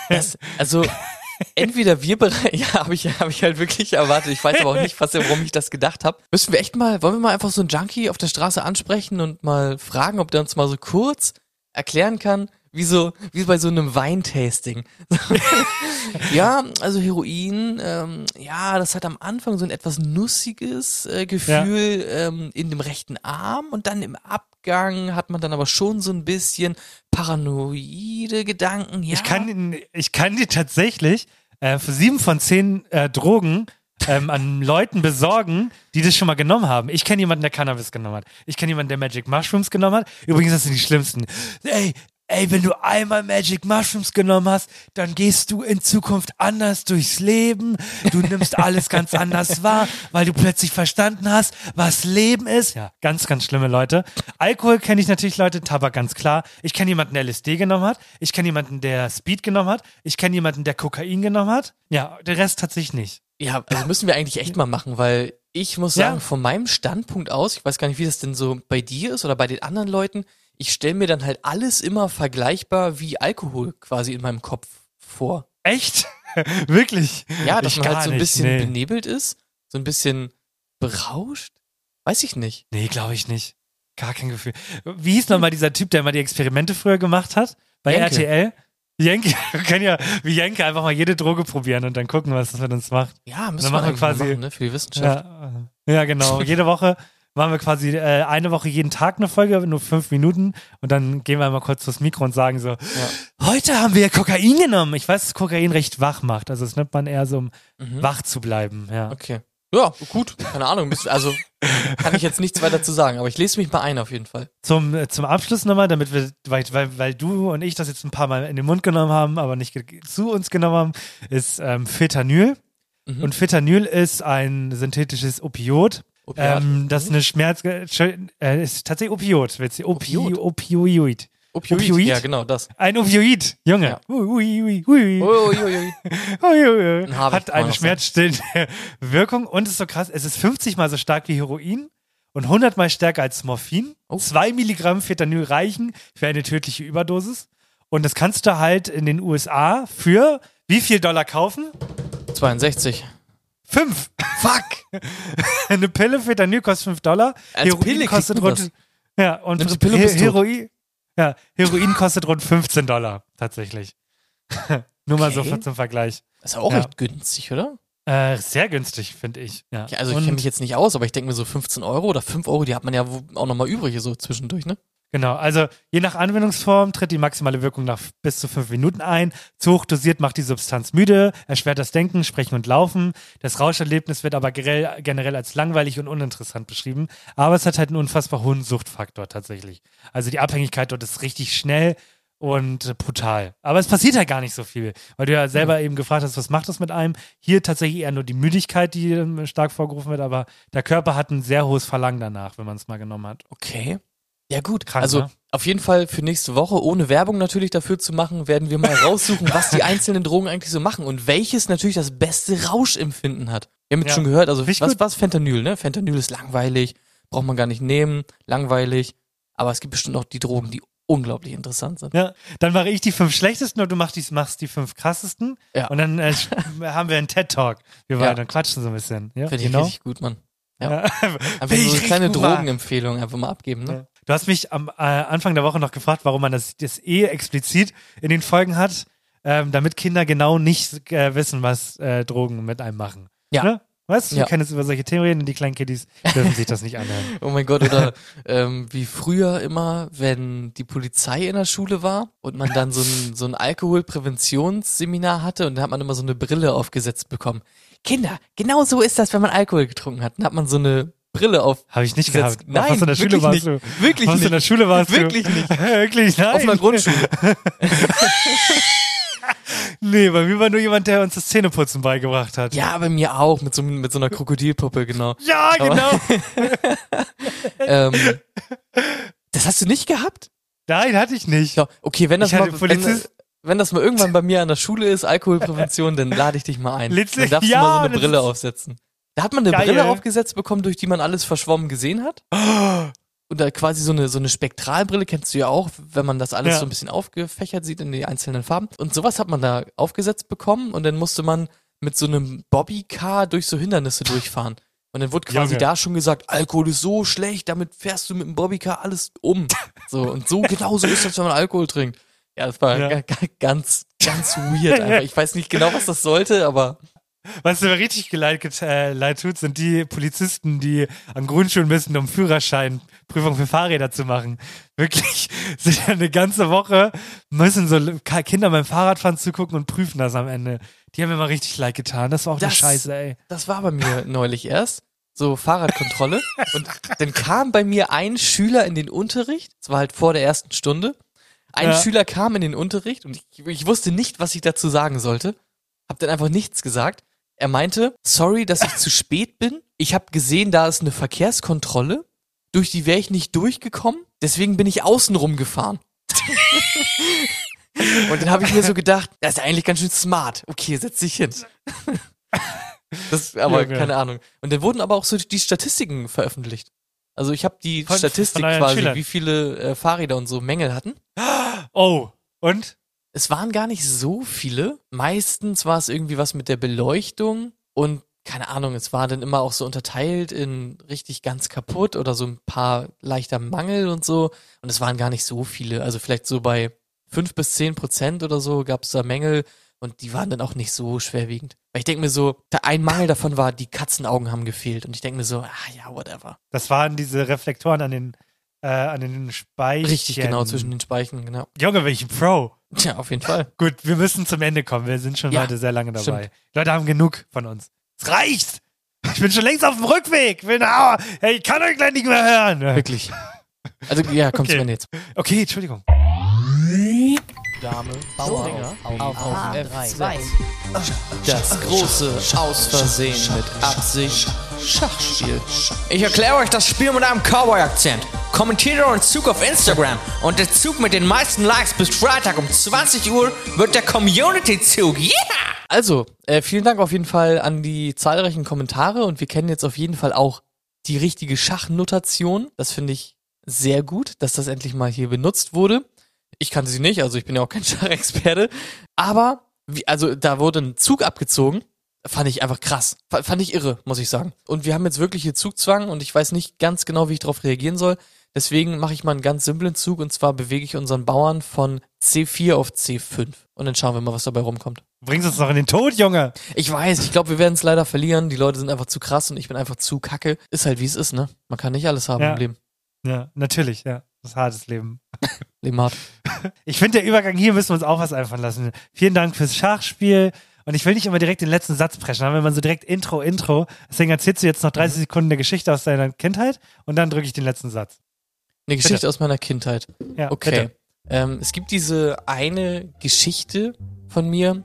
Das, also entweder wir bereit, ja, habe ich, hab ich halt wirklich erwartet. Ich weiß aber auch nicht, was, warum ich das gedacht habe. Müssen wir echt mal, wollen wir mal einfach so einen Junkie auf der Straße ansprechen und mal fragen, ob der uns mal so kurz erklären kann, wie so, wie bei so einem Weintasting. ja, also Heroin, ähm, ja, das hat am Anfang so ein etwas nussiges äh, Gefühl ähm, in dem rechten Arm und dann im Abgang hat man dann aber schon so ein bisschen paranoide Gedanken. Ja, Ich kann, ich kann dir tatsächlich äh, für sieben von zehn äh, Drogen ähm, an Leuten besorgen, die das schon mal genommen haben. Ich kenne jemanden, der Cannabis genommen hat. Ich kenne jemanden, der Magic Mushrooms genommen hat. Übrigens, das sind die schlimmsten. Ey, ey, wenn du einmal Magic Mushrooms genommen hast, dann gehst du in Zukunft anders durchs Leben. Du nimmst alles ganz anders wahr, weil du plötzlich verstanden hast, was Leben ist. Ja, ganz, ganz schlimme Leute. Alkohol kenne ich natürlich Leute, Tabak ganz klar. Ich kenne jemanden, der LSD genommen hat. Ich kenne jemanden, der Speed genommen hat. Ich kenne jemanden, der Kokain genommen hat. Ja, der Rest tatsächlich nicht. Ja, also müssen wir eigentlich echt mal machen, weil ich muss sagen, Ja. von meinem Standpunkt aus, ich weiß gar nicht, wie das denn so bei dir ist oder bei den anderen Leuten, ich stelle mir dann halt alles immer vergleichbar wie Alkohol quasi in meinem Kopf vor. Echt? Wirklich? Ja, dass Ich man halt so ein nicht, bisschen nee. benebelt ist, so ein bisschen berauscht. Weiß ich nicht. Nee, glaube ich nicht. Gar kein Gefühl. Wie hieß nochmal dieser Typ, der mal die Experimente früher gemacht hat? Bei Jenke. RTL? Jenke, wir können ja wie Jenke einfach mal jede Droge probieren und dann gucken, was das mit uns macht. Ja, müssen wir quasi machen, ne, für die Wissenschaft. Ja, ja genau. Jede Woche machen wir quasi äh, eine Woche jeden Tag eine Folge, nur fünf Minuten und dann gehen wir mal kurz vors Mikro und sagen so, heute haben wir Kokain genommen. Ich weiß, dass Kokain recht wach macht. Also das nimmt man eher so, um Mhm. wach zu bleiben. Ja. Okay. Ja, gut, keine Ahnung. Also kann ich jetzt nichts weiter zu sagen, aber ich lese mich mal ein auf jeden Fall. Zum, äh, zum Abschluss nochmal, damit wir, weil, weil, weil du und ich das jetzt ein paar Mal in den Mund genommen haben, aber nicht zu uns genommen haben, ist ähm, Fentanyl. Mhm. Und Fentanyl ist ein synthetisches Opiot. Opiat. Ähm, das eine Schmerz, äh, ist tatsächlich Opiot, Opiot? Opioid. Opioid? Ja, genau, das. Ein Opioid, Junge. Ja. Ui, ui, ui, ui. Hat eine schmerzstillende Wirkung und ist so krass, es ist 50 mal so stark wie Heroin und 100 mal stärker als Morphin. Oh. Zwei Milligramm Fentanyl reichen für eine tödliche Überdosis. Und das kannst du halt in den USA für wie viel Dollar kaufen? 62. Fünf. Fuck! eine Pille Fentanyl kostet 5 Dollar. Als Heroin Pille kostet rund. Ja, und Nimmst Pille He. Heroin, ja, Heroin kostet rund 15 Dollar, tatsächlich. Nur mal so Okay. für- zum Vergleich. Das ist auch Ja. recht günstig, oder? Äh, sehr günstig, finde ich. Ja. Ja, also ich Und- kenne mich jetzt nicht aus, aber ich denke mir so 15 Euro oder 5 Euro, die hat man ja auch nochmal übrig, so zwischendurch, ne? Genau, also je nach Anwendungsform tritt die maximale Wirkung nach bis zu fünf Minuten ein. Zu hoch dosiert macht die Substanz müde, erschwert das Denken, Sprechen und Laufen. Das Rauscherlebnis wird aber generell, als langweilig und uninteressant beschrieben. Aber es hat halt einen unfassbar hohen Suchtfaktor tatsächlich. Also die Abhängigkeit dort ist richtig schnell und brutal. Aber es passiert halt gar nicht so viel, weil du ja selber eben gefragt hast, was macht das mit einem? Hier tatsächlich eher nur die Müdigkeit, die ähm, stark vorgerufen wird, aber der Körper hat ein sehr hohes Verlangen danach, wenn man es mal genommen hat. Okay. Ja gut, Krank, also ne? auf jeden Fall für nächste Woche, ohne Werbung natürlich dafür zu machen, werden wir mal raussuchen, was die einzelnen Drogen eigentlich so machen und welches natürlich das beste Rauschempfinden hat. Wir haben jetzt Ja. schon gehört, also Richtig was, gut. was Fentanyl, ne? Fentanyl ist langweilig, braucht man gar nicht nehmen, langweilig, aber es gibt bestimmt auch die Drogen, die unglaublich interessant sind. Ja, dann mache ich die fünf schlechtesten und du machst die, machst die fünf krassesten. Ja. Und dann äh, haben wir einen TED-Talk. Wir Ja. beide quatschen so ein bisschen. Ja, Finde ich genau. richtig gut, Mann. Ja. Ja. Einfach so eine kleine. Drogenempfehlung einfach mal abgeben, ne? Du hast mich am äh, Anfang der Woche noch gefragt, warum man das, das eh explizit in den Folgen hat, ähm, damit Kinder genau nicht äh, wissen, was äh, Drogen mit einem machen. Ja. Ne? Weißt du, Ja. wir können jetzt über solche Themen reden und die kleinen Kiddies dürfen sich das nicht anhören. Oh mein Gott, oder ähm, wie früher immer, wenn die Polizei in der Schule war und man dann so ein, so ein Alkoholpräventionsseminar hatte und da hat man immer so eine Brille aufgesetzt bekommen. Kinder, genau so ist das, wenn man Alkohol getrunken hat. Dann hat man so eine Brille auf. Habe ich nicht gesetzt. gehabt. Nein, was in der Schule wirklich warst nicht. du? Wirklich was nicht. in der Schule warst Wirklich du? nicht. Wirklich, nein. Auf einer Grundschule. Nee, bei mir war nur jemand, der uns das Zähneputzen beigebracht hat. Ja, bei mir auch, mit so, mit so einer Krokodilpuppe, genau. Ja, genau. ähm, das hast du nicht gehabt? Nein, hatte ich nicht. Ja, okay, wenn das mal, wenn, wenn das mal irgendwann bei mir an der Schule ist, Alkoholprävention, dann lade ich dich mal ein. Letztlich- Dann darfst ja, du mal so eine Brille aufsetzen. Da hat man eine Geil. Brille aufgesetzt bekommen, durch die man alles verschwommen gesehen hat. Und da quasi so eine, so eine Spektralbrille kennst du ja auch, wenn man das alles Ja. so ein bisschen aufgefächert sieht in die einzelnen Farben. Und sowas hat man da aufgesetzt bekommen und dann musste man mit so einem Bobbycar durch so Hindernisse durchfahren. Und dann wurde quasi Junge. da schon gesagt, Alkohol ist so schlecht, damit fährst du mit dem Bobbycar alles um. So, und so genau so ist das, wenn man Alkohol trinkt. Ja, das war Ja. ga- ga- ganz, ganz weird einfach. Ich weiß nicht genau, was das sollte, aber Was mir richtig leid, äh, leid tut, sind die Polizisten, die an Grundschulen müssen, um Führerscheinprüfung für Fahrräder zu machen. Wirklich, sind eine ganze Woche, müssen so Kinder beim Fahrradfahren zugucken und prüfen das am Ende. Die haben mir mal richtig leid getan. Das war auch eine Das- Scheiße, ey. Das war bei mir neulich erst. So Fahrradkontrolle. und dann kam bei mir ein Schüler in den Unterricht. Es war halt vor der ersten Stunde. Ein Ja. Schüler kam in den Unterricht und ich, ich wusste nicht, was ich dazu sagen sollte. Hab dann einfach nichts gesagt. Er meinte, sorry, dass ich zu spät bin. Ich habe gesehen, da ist eine Verkehrskontrolle. Durch die wäre ich nicht durchgekommen. Deswegen bin ich außenrum gefahren. Und dann habe ich mir so gedacht, das ist ja eigentlich ganz schön smart. Okay, setz dich hin. Das, aber Junge. keine Ahnung. Und dann wurden aber auch so die Statistiken veröffentlicht. Also ich habe die Von- Statistik von quasi, Schülern? wie viele äh, Fahrräder und so Mängel hatten. Oh, und? Es waren gar nicht so viele. Meistens war es irgendwie was mit der Beleuchtung und keine Ahnung, es war dann immer auch so unterteilt in richtig ganz kaputt oder so ein paar leichter Mangel und so. Und es waren gar nicht so viele. Also vielleicht so bei fünf bis zehn Prozent oder so gab es da Mängel und die waren dann auch nicht so schwerwiegend. Weil ich denke mir so, ein Mangel davon war, die Katzenaugen haben gefehlt. Und ich denke mir so, ah ja, whatever. Das waren diese Reflektoren an den, äh, an den Speichen. Richtig genau zwischen den Speichen, genau. Junge, welchen Pro. Tja, auf jeden Fall. Gut, wir müssen zum Ende kommen. Wir sind schon Ja, heute sehr lange dabei. stimmt. Leute haben genug von uns. Es reicht! Ich bin schon längst auf dem Rückweg. Bin, hey, ich kann euch gleich nicht mehr hören. Wirklich. Also ja, komm Okay. zum Ende jetzt. Okay, Entschuldigung. Dame Bauer auf, auf, auf F2. Das große Aus Versehen mit Absicht Schachspiel. Ich erkläre euch das Spiel mit einem Cowboy-Akzent. Kommentiert euren Zug auf Instagram und der Zug mit den meisten Likes bis Freitag um 20 Uhr wird der Community-Zug. Yeah! Also, äh, vielen Dank auf jeden Fall an die zahlreichen Kommentare und wir kennen jetzt auf jeden Fall auch die richtige Schachnotation. Das finde ich sehr gut, dass das endlich mal hier benutzt wurde. Ich kannte sie nicht, also ich bin ja auch kein Schachexperte. Aber, wie, also da wurde ein Zug abgezogen. Fand ich einfach krass. F fand ich irre, muss ich sagen. Und wir haben jetzt wirklich hier Zugzwang und ich weiß nicht ganz genau, wie ich darauf reagieren soll. Deswegen mache ich mal einen ganz simplen Zug und zwar bewege ich unseren Bauern von C4 auf C5. Und dann schauen wir mal, was dabei rumkommt. Bringst uns noch in den Tod, Junge. Ich weiß, ich glaube, wir werden es leider verlieren. Die Leute sind einfach zu krass und ich bin einfach zu kacke. Ist halt wie es ist, ne? Man kann nicht alles haben Ja. im Leben. Ja, natürlich, ja. Das ist hartes Leben. Leben hart. Ich finde, der Übergang hier müssen wir uns auch was einfallen lassen. Vielen Dank fürs Schachspiel. Und ich will nicht immer direkt den letzten Satz preschen, aber wenn man so direkt Intro, Intro, deswegen erzählst du jetzt noch 30 Sekunden der Geschichte aus deiner Kindheit und dann drücke ich den letzten Satz. Eine Geschichte Bitte. aus meiner Kindheit. Ja, Okay. Ähm, es gibt diese eine Geschichte von mir,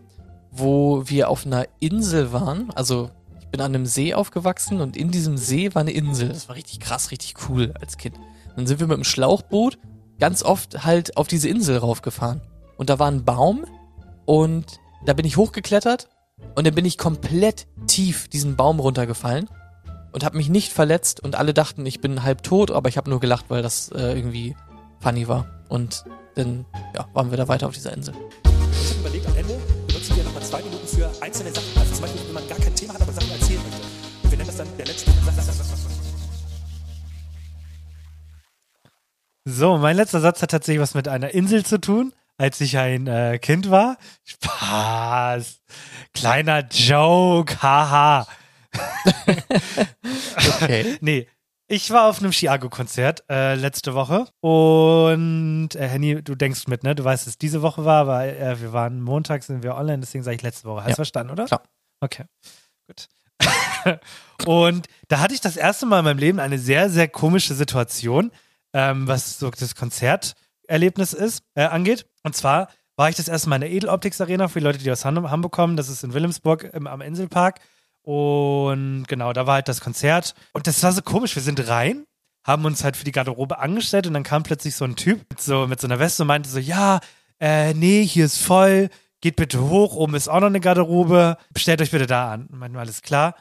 wo wir auf einer Insel waren. Also ich bin an einem See aufgewachsen und in diesem See war eine Insel. Das war richtig krass, richtig cool als Kind. Dann sind wir mit dem Schlauchboot ganz oft halt auf diese Insel raufgefahren. Und da war ein Baum und da bin ich hochgeklettert und dann bin ich komplett tief diesen Baum runtergefallen und habe mich nicht verletzt und alle dachten, ich bin halb tot, aber ich habe nur gelacht, weil das äh, irgendwie funny war. Und dann ja, waren wir da weiter auf dieser Insel. Ich habe überlegt, am Ende benutzen wir nochmal zwei Minuten für einzelne Sachen. Also zum Beispiel, wenn man gar kein So, mein letzter Satz hat tatsächlich was mit einer Insel zu tun, als ich ein äh, Kind war. Spaß. Kleiner Joke, haha. Okay. nee. Ich war auf einem Chiago-Konzert äh, letzte Woche und äh, Henny, du denkst mit, ne? Du weißt, dass es diese Woche war, weil äh, wir waren Montag, sind wir online, deswegen sage ich letzte Woche. Hast du Ja. verstanden, oder? Klar. Okay, gut. und da hatte ich das erste Mal in meinem Leben eine sehr, sehr komische Situation, ähm, was so das Konzerterlebnis ist, äh, angeht. Und zwar war ich das erste Mal in der Edeloptics Arena für die Leute, die aus Ham- Hamburg kommen. Das ist in Wilhelmsburg im, am Inselpark. Und genau, da war halt das Konzert. Und das war so komisch. Wir sind rein, haben uns halt für die Garderobe angestellt und dann kam plötzlich so ein Typ mit so, mit so einer Weste und meinte so, ja, äh, nee, hier ist voll, geht bitte hoch, oben ist auch noch eine Garderobe, stellt euch bitte da an. Und meinten wir, alles klar,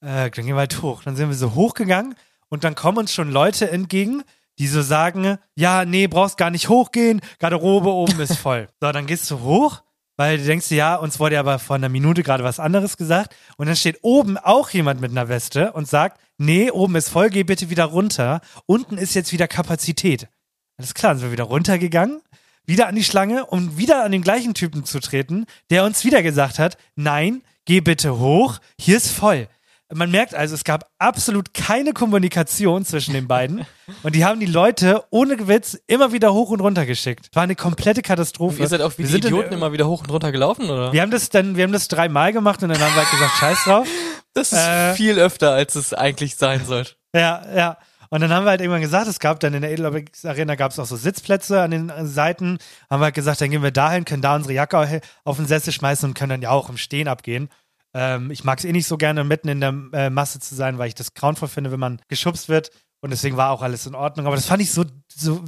äh, dann gehen wir halt hoch. Dann sind wir so hochgegangen und dann kommen uns schon Leute entgegen, die so sagen, ja, nee, brauchst gar nicht hochgehen, Garderobe oben ist voll. So, dann gehst du hoch, weil du denkst, ja, uns wurde aber vor einer Minute gerade was anderes gesagt und dann steht oben auch jemand mit einer Weste und sagt, nee, oben ist voll, geh bitte wieder runter, unten ist jetzt wieder Kapazität. Alles klar, dann sind wir wieder runtergegangen, wieder an die Schlange, um wieder an den gleichen Typen zu treten, der uns wieder gesagt hat, nein, geh bitte hoch, hier ist voll. Man merkt also, es gab absolut keine Kommunikation zwischen den beiden und die haben die Leute ohne Witz immer wieder hoch und runter geschickt. War eine komplette Katastrophe. Und ihr seid auch wie Wir die sind in- Idioten immer wieder hoch und runter gelaufen, oder? Wir haben das dann, wir haben das dreimal gemacht und dann haben wir halt gesagt, scheiß drauf. Das ist Äh, viel öfter, als es eigentlich sein sollte. Ja, ja. Und dann haben wir halt irgendwann gesagt, es gab dann in der Edeloptics Arena gab es auch so Sitzplätze an den äh, Seiten. Haben wir halt gesagt, dann gehen wir dahin, können da unsere Jacke au- auf den Sessel schmeißen und können dann ja auch im Stehen abgehen. Ähm, ich mag es eh nicht so gerne, mitten in der äh, Masse zu sein, weil ich das grauenvoll finde, wenn man geschubst wird. Und deswegen war auch alles in Ordnung. Aber das fand ich so, so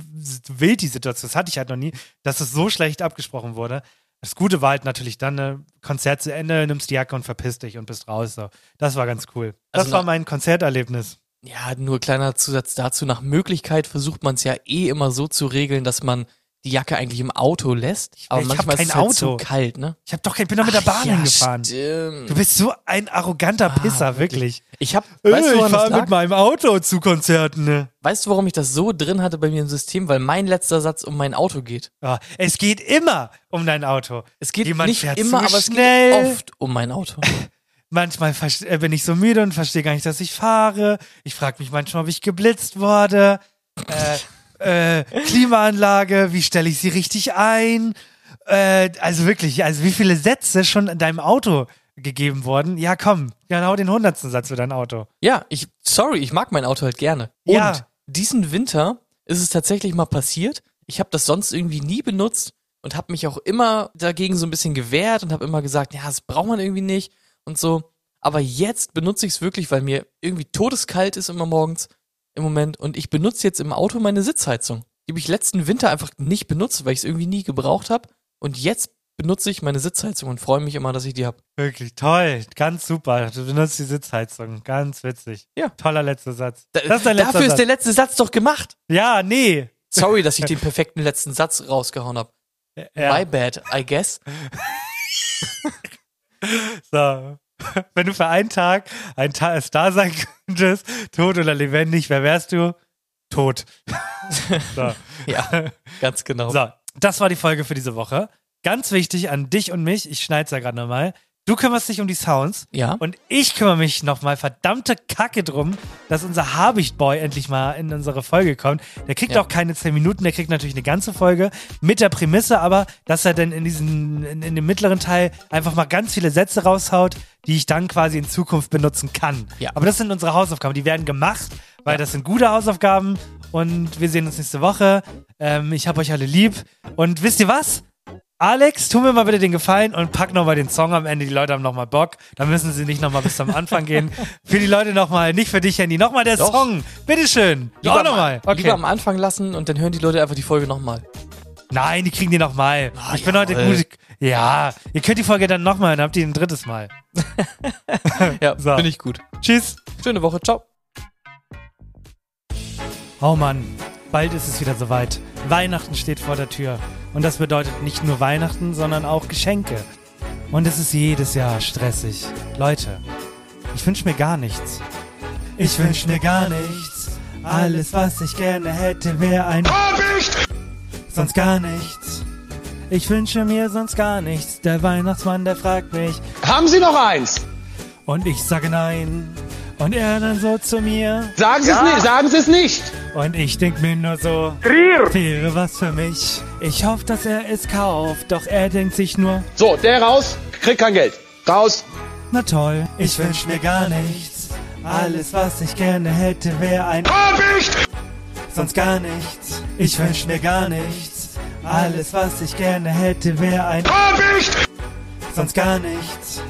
wild, die Situation. Das hatte ich halt noch nie, dass es so schlecht abgesprochen wurde. Das Gute war halt natürlich dann, ne, Konzert zu Ende, nimmst die Jacke und verpisst dich und bist raus. So. Das war ganz cool. Das Also war mein Konzerterlebnis. Ja, nur kleiner Zusatz dazu. Nach Möglichkeit versucht man es ja eh immer so zu regeln, dass man die Jacke eigentlich im Auto lässt. Aber ich hab manchmal kein ist es halt Auto. zu kalt, ne? Ich hab doch kein, bin doch mit der Bahn ja, hingefahren. stimmt. Du bist so ein arroganter Pisser, wirklich. Ich hab, Äh, weißt du, ich fahre mit meinem Auto zu Konzerten. Ne? Weißt du, warum ich das so drin hatte bei mir im System? Weil mein letzter Satz um mein Auto geht. Ja, es geht immer um dein Auto. Es geht Jemand nicht fährt immer, aber es schnell. geht oft um mein Auto. Manchmal äh, bin ich so müde und verstehe gar nicht, dass ich fahre. Ich frage mich manchmal, ob ich geblitzt wurde. Äh, äh, Klimaanlage, wie stelle ich sie richtig ein? Äh, also wirklich, also wie viele Sätze schon in deinem Auto gegeben wurden? Ja, komm, genau den hundertsten Satz für dein Auto. Ja, ich, sorry, ich mag mein Auto halt gerne. Und Ja. diesen Winter ist es tatsächlich mal passiert. Ich habe das sonst irgendwie nie benutzt und habe mich auch immer dagegen so ein bisschen gewehrt und habe immer gesagt, ja, das braucht man irgendwie nicht und so. Aber jetzt benutze ich es wirklich, weil mir irgendwie todeskalt ist immer morgens im Moment und ich benutze jetzt im Auto meine Sitzheizung. Die habe ich letzten Winter einfach nicht benutzt, weil ich es irgendwie nie gebraucht habe. Und jetzt benutze ich meine Sitzheizung und freue mich immer, dass ich die habe. Wirklich toll, ganz super. Du benutzt die Sitzheizung, ganz witzig. Ja. Toller letzter Satz. Da, ist letzter dafür ist Satz. der letzte Satz doch gemacht. ja, nee. Sorry, dass ich den perfekten letzten Satz rausgehauen habe. Ja. My bad, I guess. So. Wenn du für einen Tag ein Ta Star sein könntest, tot oder lebendig, wer wärst du? Tot. so. Ja, ganz genau. So, das war die Folge für diese Woche. Ganz wichtig an dich und mich, ich schneid's ja gerade nochmal. Du kümmerst dich um die Sounds. Ja. Und ich kümmere mich nochmal verdammte Kacke drum, dass unser Habicht-Boy endlich mal in unsere Folge kommt. Der kriegt Ja. auch keine 10 Minuten, der kriegt natürlich eine ganze Folge mit der Prämisse, aber dass er dann in diesen, in, in dem mittleren Teil einfach mal ganz viele Sätze raushaut, die ich dann quasi in Zukunft benutzen kann. Ja. Aber das sind unsere Hausaufgaben, die werden gemacht, weil das sind gute Hausaufgaben und wir sehen uns nächste Woche. Ähm, ich hab euch alle lieb und wisst ihr was? Alex, tu mir mal bitte den Gefallen und pack nochmal den Song am Ende. Die Leute haben nochmal Bock. Dann müssen sie nicht nochmal bis zum Anfang gehen. Für die Leute nochmal, nicht für dich, Handy. Nochmal der Doch. Song. Bitteschön. Lieber, Auch nochmal. lieber Okay. am Anfang lassen und dann hören die Leute einfach die Folge nochmal. Nein, die kriegen die nochmal. Ah, ich bin heute gut. Ja, ihr könnt die Folge dann nochmal, dann habt ihr ein drittes Mal. Ja, So. finde ich gut. Tschüss. Schöne Woche, ciao. Oh Mann, bald ist es wieder soweit. Weihnachten steht vor der Tür. Und das bedeutet nicht nur Weihnachten, sondern auch Geschenke. Und es ist jedes Jahr stressig. Leute, ich wünsche mir gar nichts. Ich wünsche mir gar nichts. Alles, was ich gerne hätte, wäre ein Habicht! sonst gar nichts. Ich wünsche mir sonst gar nichts. Der Weihnachtsmann, der fragt mich, Haben Sie noch eins? Und ich sage nein. Und er dann so zu mir. Sagen Sie es nicht, sagen Sie es nicht. Und ich denk mir nur so, Trier. wäre was für mich. Ich hoffe, dass er es kauft, doch er denkt sich nur, So, der raus, kriegt kein Geld. Raus. na toll, ich wünsch mir gar nichts. Alles, was ich gerne hätte, wäre ein Hab ich! sonst gar nichts. Ich wünsch mir gar nichts. Alles, was ich gerne hätte, wäre ein Hab ich! sonst gar nichts.